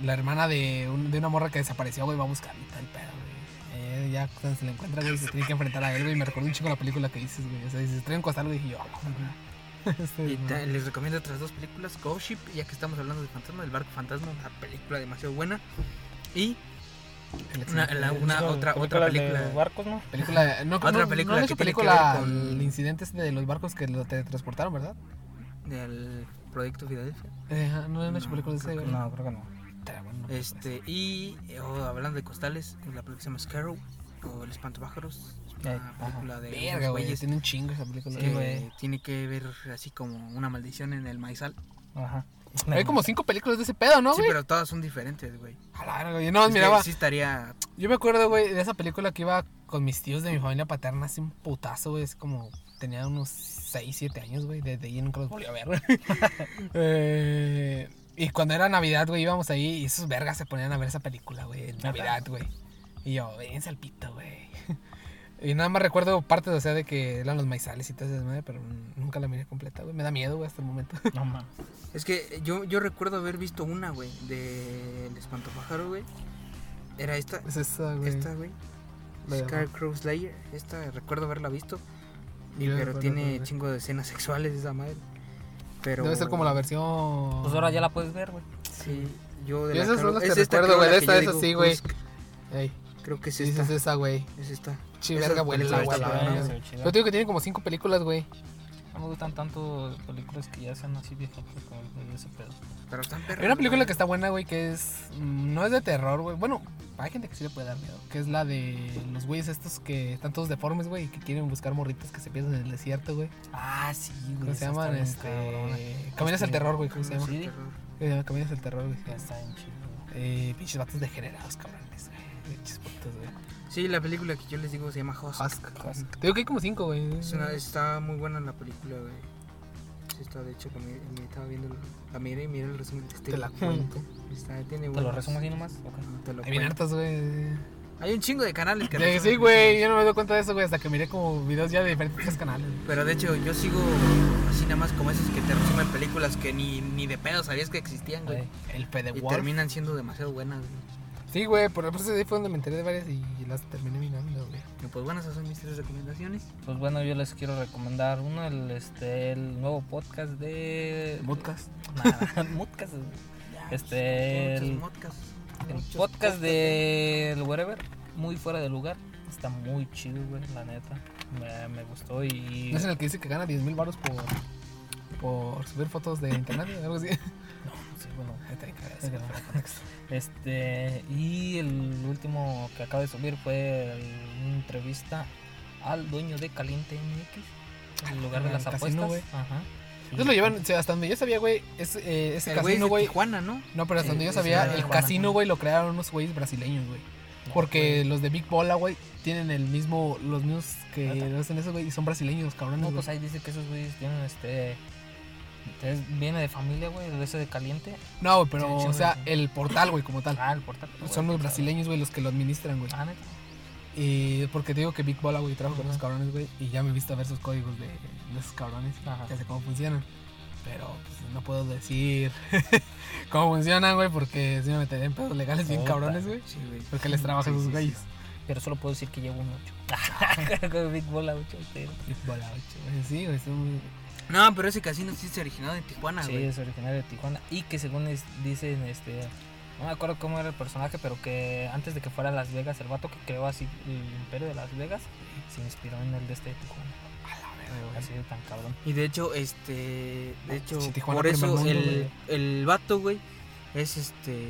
La hermana de, un- de una morra que desapareció, güey, va a buscar y tal pedo, güey. Eh, ya cuando se la encuentra, güey, se tiene que enfrentar a él, güey. Me recuerdo un chingo la película que dices, güey. O sea, dices, trae un costal, güey, y yo, "Ah, este, Y no". ta- les recomiendo otras dos películas. Ghost Ship, ya que estamos hablando de fantasma, el barco fantasma, una película demasiado buena. Y una, la- de- otra, otra de película. los barcos, ¿no? Película, no, Otra no, película no han que hecho tiene que película ver con- el incidente de los barcos que lo teletransportaron, ¿verdad? del Proyecto Filadelfia. Eh, no han hecho No, películas de ese. No, creo que no. Este, y oh, hablando de costales, la película se llama Scarrow o El Espantapájaros. Eh, Una película de Verga, güey, tiene un chingo esa película. que güey. tiene que ver así como una maldición en el maizal. Ajá. Hay como cinco películas de ese pedo, ¿no, sí, güey? pero todas son diferentes, güey. A la verga, güey. No, Es miraba. Sí estaría... Yo me acuerdo, güey, de esa película que iba con mis tíos de mi familia paterna, así un putazo, güey. Es como. Tenía unos 6, 7 años, güey. Desde ahí nunca los volví a ver, güey. Eh, y cuando era Navidad, güey, íbamos ahí y esos vergas se ponían a ver esa película, güey. Navidad, güey. Y yo, vénse al pito, güey. Y nada más recuerdo partes, o sea, de que eran los maizales y todo desmadre, pero nunca la miré completa, güey. Me da miedo, güey, hasta el momento. No mames. Es que yo, yo recuerdo haber visto una, güey, de El Espantapájaro, güey. Era esta, Es esa, güey. esta, güey. De- Scarecrow Slayer. Esta recuerdo haberla visto. Y, Yo pero tiene chingo de escenas sexuales esa madre. Pero... Debe ser como la versión. Pues ahora ya la puedes ver, güey. Sí. Yo de Y la esas que- son las que es esta, recuerdo, güey, de esta, yo esa digo, sí, güey. Creo que es sí, esa esta. es esa, güey. Es esta. Chi, Esa verga, la chido. Yo te digo que tiene como cinco películas, güey. No me gustan tanto películas que ya sean así viejas como de ese pedo. Pero están perras. Hay una película güey. que está buena, güey, que es. No es de terror, güey. Bueno, hay gente que sí le puede dar miedo. Que es la de los güeyes estos que están todos deformes, güey, y que quieren buscar morritos que se pierden en el desierto, güey. Ah, sí, güey. ¿Cómo se llaman? Este. Caminas al Este, terror, güey. ¿Cómo se llama? Sí. Caminas al terror, güey. Ya está bien chido. Eh, pinches vatos degenerados, cabrones, güey. Pinches putos, güey. Sí, la película que yo les digo se llama Husk. Husk, Husk. Te digo que hay como cinco, güey. Es una- está muy buena la película, güey. Sí, está, de hecho, me, me estaba viendo. La miré y miré el resumen de este. Te la cuento. Está, tiene ¿Te lo resumo así nomás? Ok. Te lo Hay bien hartas, güey. Hay un chingo de canales que resumen Sí, güey. Yo no me doy cuenta de eso, güey, hasta que miré como videos ya de diferentes canales. Pero de hecho, yo sigo así nada más como esos que te resumen películas que ni, ni de pedo sabías que existían, güey. El Y Wolf. terminan siendo demasiado buenas, güey. Sí, güey, por eso ahí fue donde me enteré de varias y las terminé mirando, güey. Y pues buenas, esas son mis tres recomendaciones. Pues bueno, yo les quiero recomendar uno, el, este, el nuevo podcast de... Podcast. Nada, podcast. Este, el, podcasts, el podcast de el Wherever, muy fuera de lugar. Está muy chido, güey, la neta. Me, me gustó y... ¿No es en el que dice que gana 10 mil baros por, por subir fotos de internet o algo así? Bueno, fuera contexto. Este, y el último que acabo de subir fue el- una entrevista al dueño de Caliente MX, el lugar de Ah, las casino, apuestas. Ajá. Entonces lo llevan, o sea, hasta donde yo sabía, güey, es, eh, ese El güey es casino, güey. Tijuana, ¿no? No, pero hasta donde yo sabía, es el Tijuana. casino, güey, lo crearon unos güeyes brasileños, güey. Porque los de Big Bola, güey, tienen el mismo, los mismos que hacen eso, güey, y son brasileños, cabrones, No, pues ahí dice que esos güeyes tienen este. Es- viene de familia, güey, de ese de Caliente. No, güey, pero, o sea, el portal, güey, como tal. Ah, el portal. Son los brasileños, güey, los que lo administran, güey. Ah, neta. Y porque te digo que Big Bola, güey, trabajo con los cabrones, güey, y ya me he visto ver sus códigos de, de esos cabrones, Ajá. ya sé cómo funcionan. Pero pues, no puedo decir cómo funcionan, güey, porque si me metería en pedos legales bien cabrones, güey. Sí, güey. Porque les trabajan Sí, sus sí, güeyes. Pero solo puedo decir que llevo un 8. Con Big Bola 8. pero- Big Bola, güey, güey, sí, güey, son muy... No, pero ese casino sí se originado en Tijuana, Sí, güey. es originario de Tijuana. Y que según es- dicen, este. No me acuerdo cómo era el personaje, pero que antes de que fuera a Las Vegas, el vato que creó así el imperio de Las Vegas se inspiró en el de este de Tijuana. Así de tan cabrón. Y de hecho, este. De hecho, Sí, por eso mundo, el, el vato, güey, es este.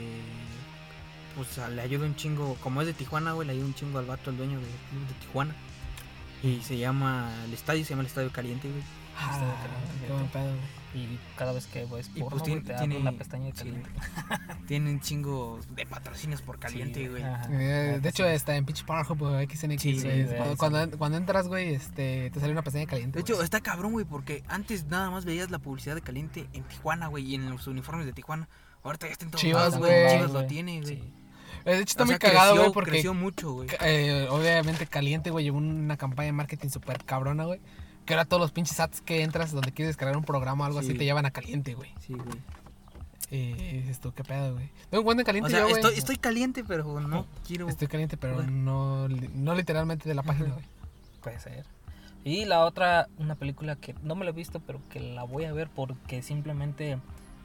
Pues a- le ayuda un chingo. Como es de Tijuana, güey, le ayuda un chingo al vato, al dueño del club de Tijuana. Y se llama. El estadio se llama el Estadio Caliente, güey. Ah, Está de caliente, qué buen pedo, güey. Y cada vez que ves Y porno, pues güey, tiene- te tiene- una pestaña de sí, caliente. Tiene un chingo de patrocinios por caliente, Sí, güey. Eh, Neta, de hecho, sí. está en pinche Pornhub, güey, XNX, Sí, güey. cuando, sí. cuando, cuando entras, güey, este, te sale una pestaña caliente. De hecho, está cabrón, güey, porque antes nada más veías la publicidad de caliente en Tijuana, güey, y en los uniformes de Tijuana. Ahorita ya está en todos Chivas, lados, güey. Chivas lo tiene, güey. Sí. Eh, de hecho, está O muy cagado, güey, porque Creció mucho, güey. eh, obviamente Caliente, güey, llevó una campaña de marketing súper cabrona, güey. Que ahora todos los pinches ads que entras donde quieres descargar un programa o algo así Sí. te llevan a Caliente, güey. Sí, güey. Eh, tú, qué pedo, güey. Tengo un en Caliente O sea, yo, güey. estoy, estoy caliente, pero no quiero. Estoy caliente, pero Güey. no, no literalmente de la página, güey. Puede ser. Y la otra, una película que no me la he visto, pero que la voy a ver porque simplemente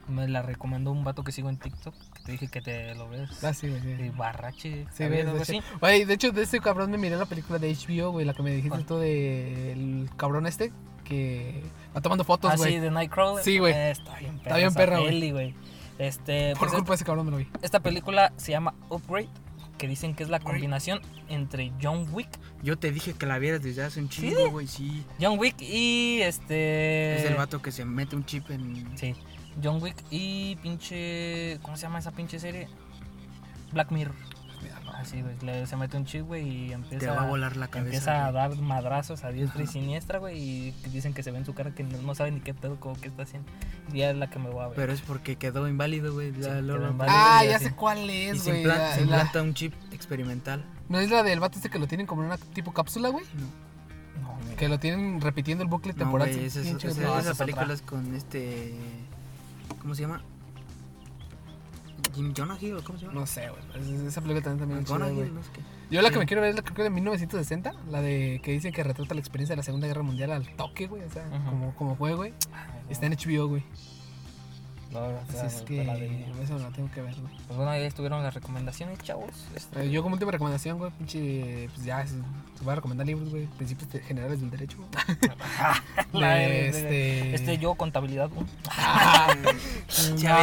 me la recomendó un vato que sigo en TikTok. Que te dije que te lo ves. Ah, sí, güey, sí. De Barrache. Sí, ¿sabías güey, algo de así? de hecho, de ese cabrón me miré la película de HBO, güey, la que me dijiste ¿Cuál? tú de el cabrón este que va tomando fotos, Ah, güey. sí, de Nightcrawler. Sí, güey. Eh, Está bien perra. bien esa perra, güey. Este, Por pues, culpa de ese cabrón me lo vi. esta película se llama Upgrade. Que dicen que es la combinación entre John Wick. Yo te dije que la vieras desde hace un chingo, güey, sí. John Wick y este. Es el vato que se mete un chip en. Sí. John Wick y pinche. ¿Cómo se llama esa pinche serie? Black Mirror. Así, güey. le- Se mete un chip, güey, y empieza. Te va a volar la cabeza. Empieza a güey. dar madrazos a diestra y siniestra, güey. Y dicen que se ve en su cara que no, no sabe ni qué pedo, como que está haciendo. Y ya es la que me voy a ver. Pero es porque quedó inválido, güey. Sí, la- inválido. Ah, ya sé cuál Y es, se, güey. la- se la- implanta un chip experimental. ¿No es la del vato este que lo tienen como en una tipo cápsula, güey? No, No. Que lo tienen repitiendo el bucle no temporal. güey, esa, esa, esa- güey. No, esa esa es película otra. es con este. ¿Cómo se llama? Jim Jonah Hill, ¿o ¿cómo se llama? No sé, güey. es- Esa película también también es chida, no sé qué. Yo la Sí. que me quiero ver es la creo que de 1960, la de que dicen que retrata la experiencia de la Segunda Guerra Mundial al toque, güey, o sea, como, como fue, güey. Está en HBO, güey. No, o sea, Así es que eso la tengo que ver, güey. Pues bueno, ahí estuvieron las recomendaciones, chavos. Este, Eh, Yo como última recomendación, güey, pinche, pues ya, se, va a recomendar libros, güey, principios generales del derecho. güey. De este... este yo, contabilidad. uno. Ah.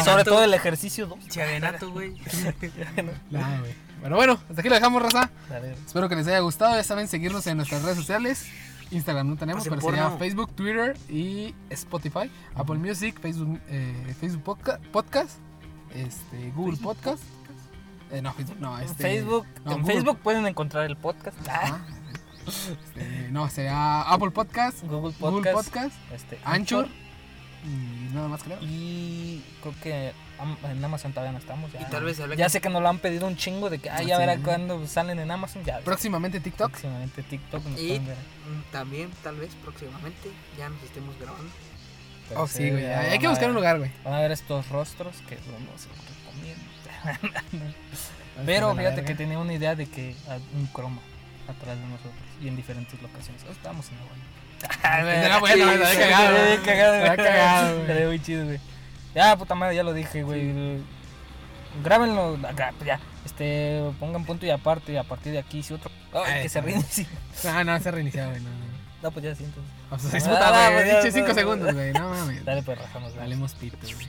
Sobre todo el ejercicio 2. Chavenato, güey. nah, güey. Pero bueno, hasta aquí lo dejamos, raza. Ver, Espero que les haya gustado. Ya saben, seguirnos en nuestras redes sociales. Instagram no tenemos, pero sería. Facebook, Twitter y Spotify, Apple Music, Facebook, eh, Facebook Podca- Podcast, este, Google Podcast. Eh, no, Facebook, no, este, Facebook, no, en Google. Facebook pueden encontrar el podcast. Ah, Ajá. Este, no, sería Apple Podcast, Google Podcast. Google Podcast, este, Anchor y nada más creo. Y creo que en Amazon todavía no estamos. Ya, Y tal vez ya que- sé que nos lo han pedido un chingo de que, ah, ya Sí. verá cuando salen en Amazon. Ya, Próximamente TikTok. próximamente TikTok nos Y- pueden ver. Mm, También, tal vez, próximamente, ya nos estemos grabando. Pero Oh, sí, güey. Hay que buscar un lugar, güey. Van a ver estos rostros que no se recomiendo. Pero fíjate que tenía una idea de que un croma atrás de nosotros y en diferentes locaciones. Estábamos en la buena. Era bueno, me había cagado. Me había güey. cagado, Me cagado, muy chido, güey. Ya, puta madre, ya lo dije, güey. Grábenlo, acá, pues ya. Este, pongan punto y aparte, y a partir de aquí, si otro. Ay, Ay, que se reinicie. No, no, se ha reiniciado, güey. No, no. No, pues ya sí, entonces. O sea, es Ah, puta, pues güey. ya, Pinche 5 pues, segundos, güey. No mames. Dale, pues rajamos, güey. Valemos pito, güey.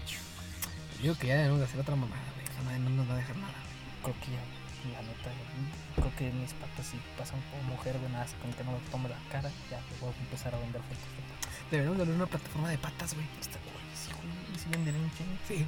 Digo que ya debemos de hacer otra mamada, güey. No nos va a dejar nada. Creo que ya, creo que mis patas si pasan por mujer, güey, nada, con que no me tome la cara, ya voy a empezar a vender fotos. Deberíamos de una plataforma de patas, güey. Está, güey, sí, güey, sí venderé un chingo. Sí.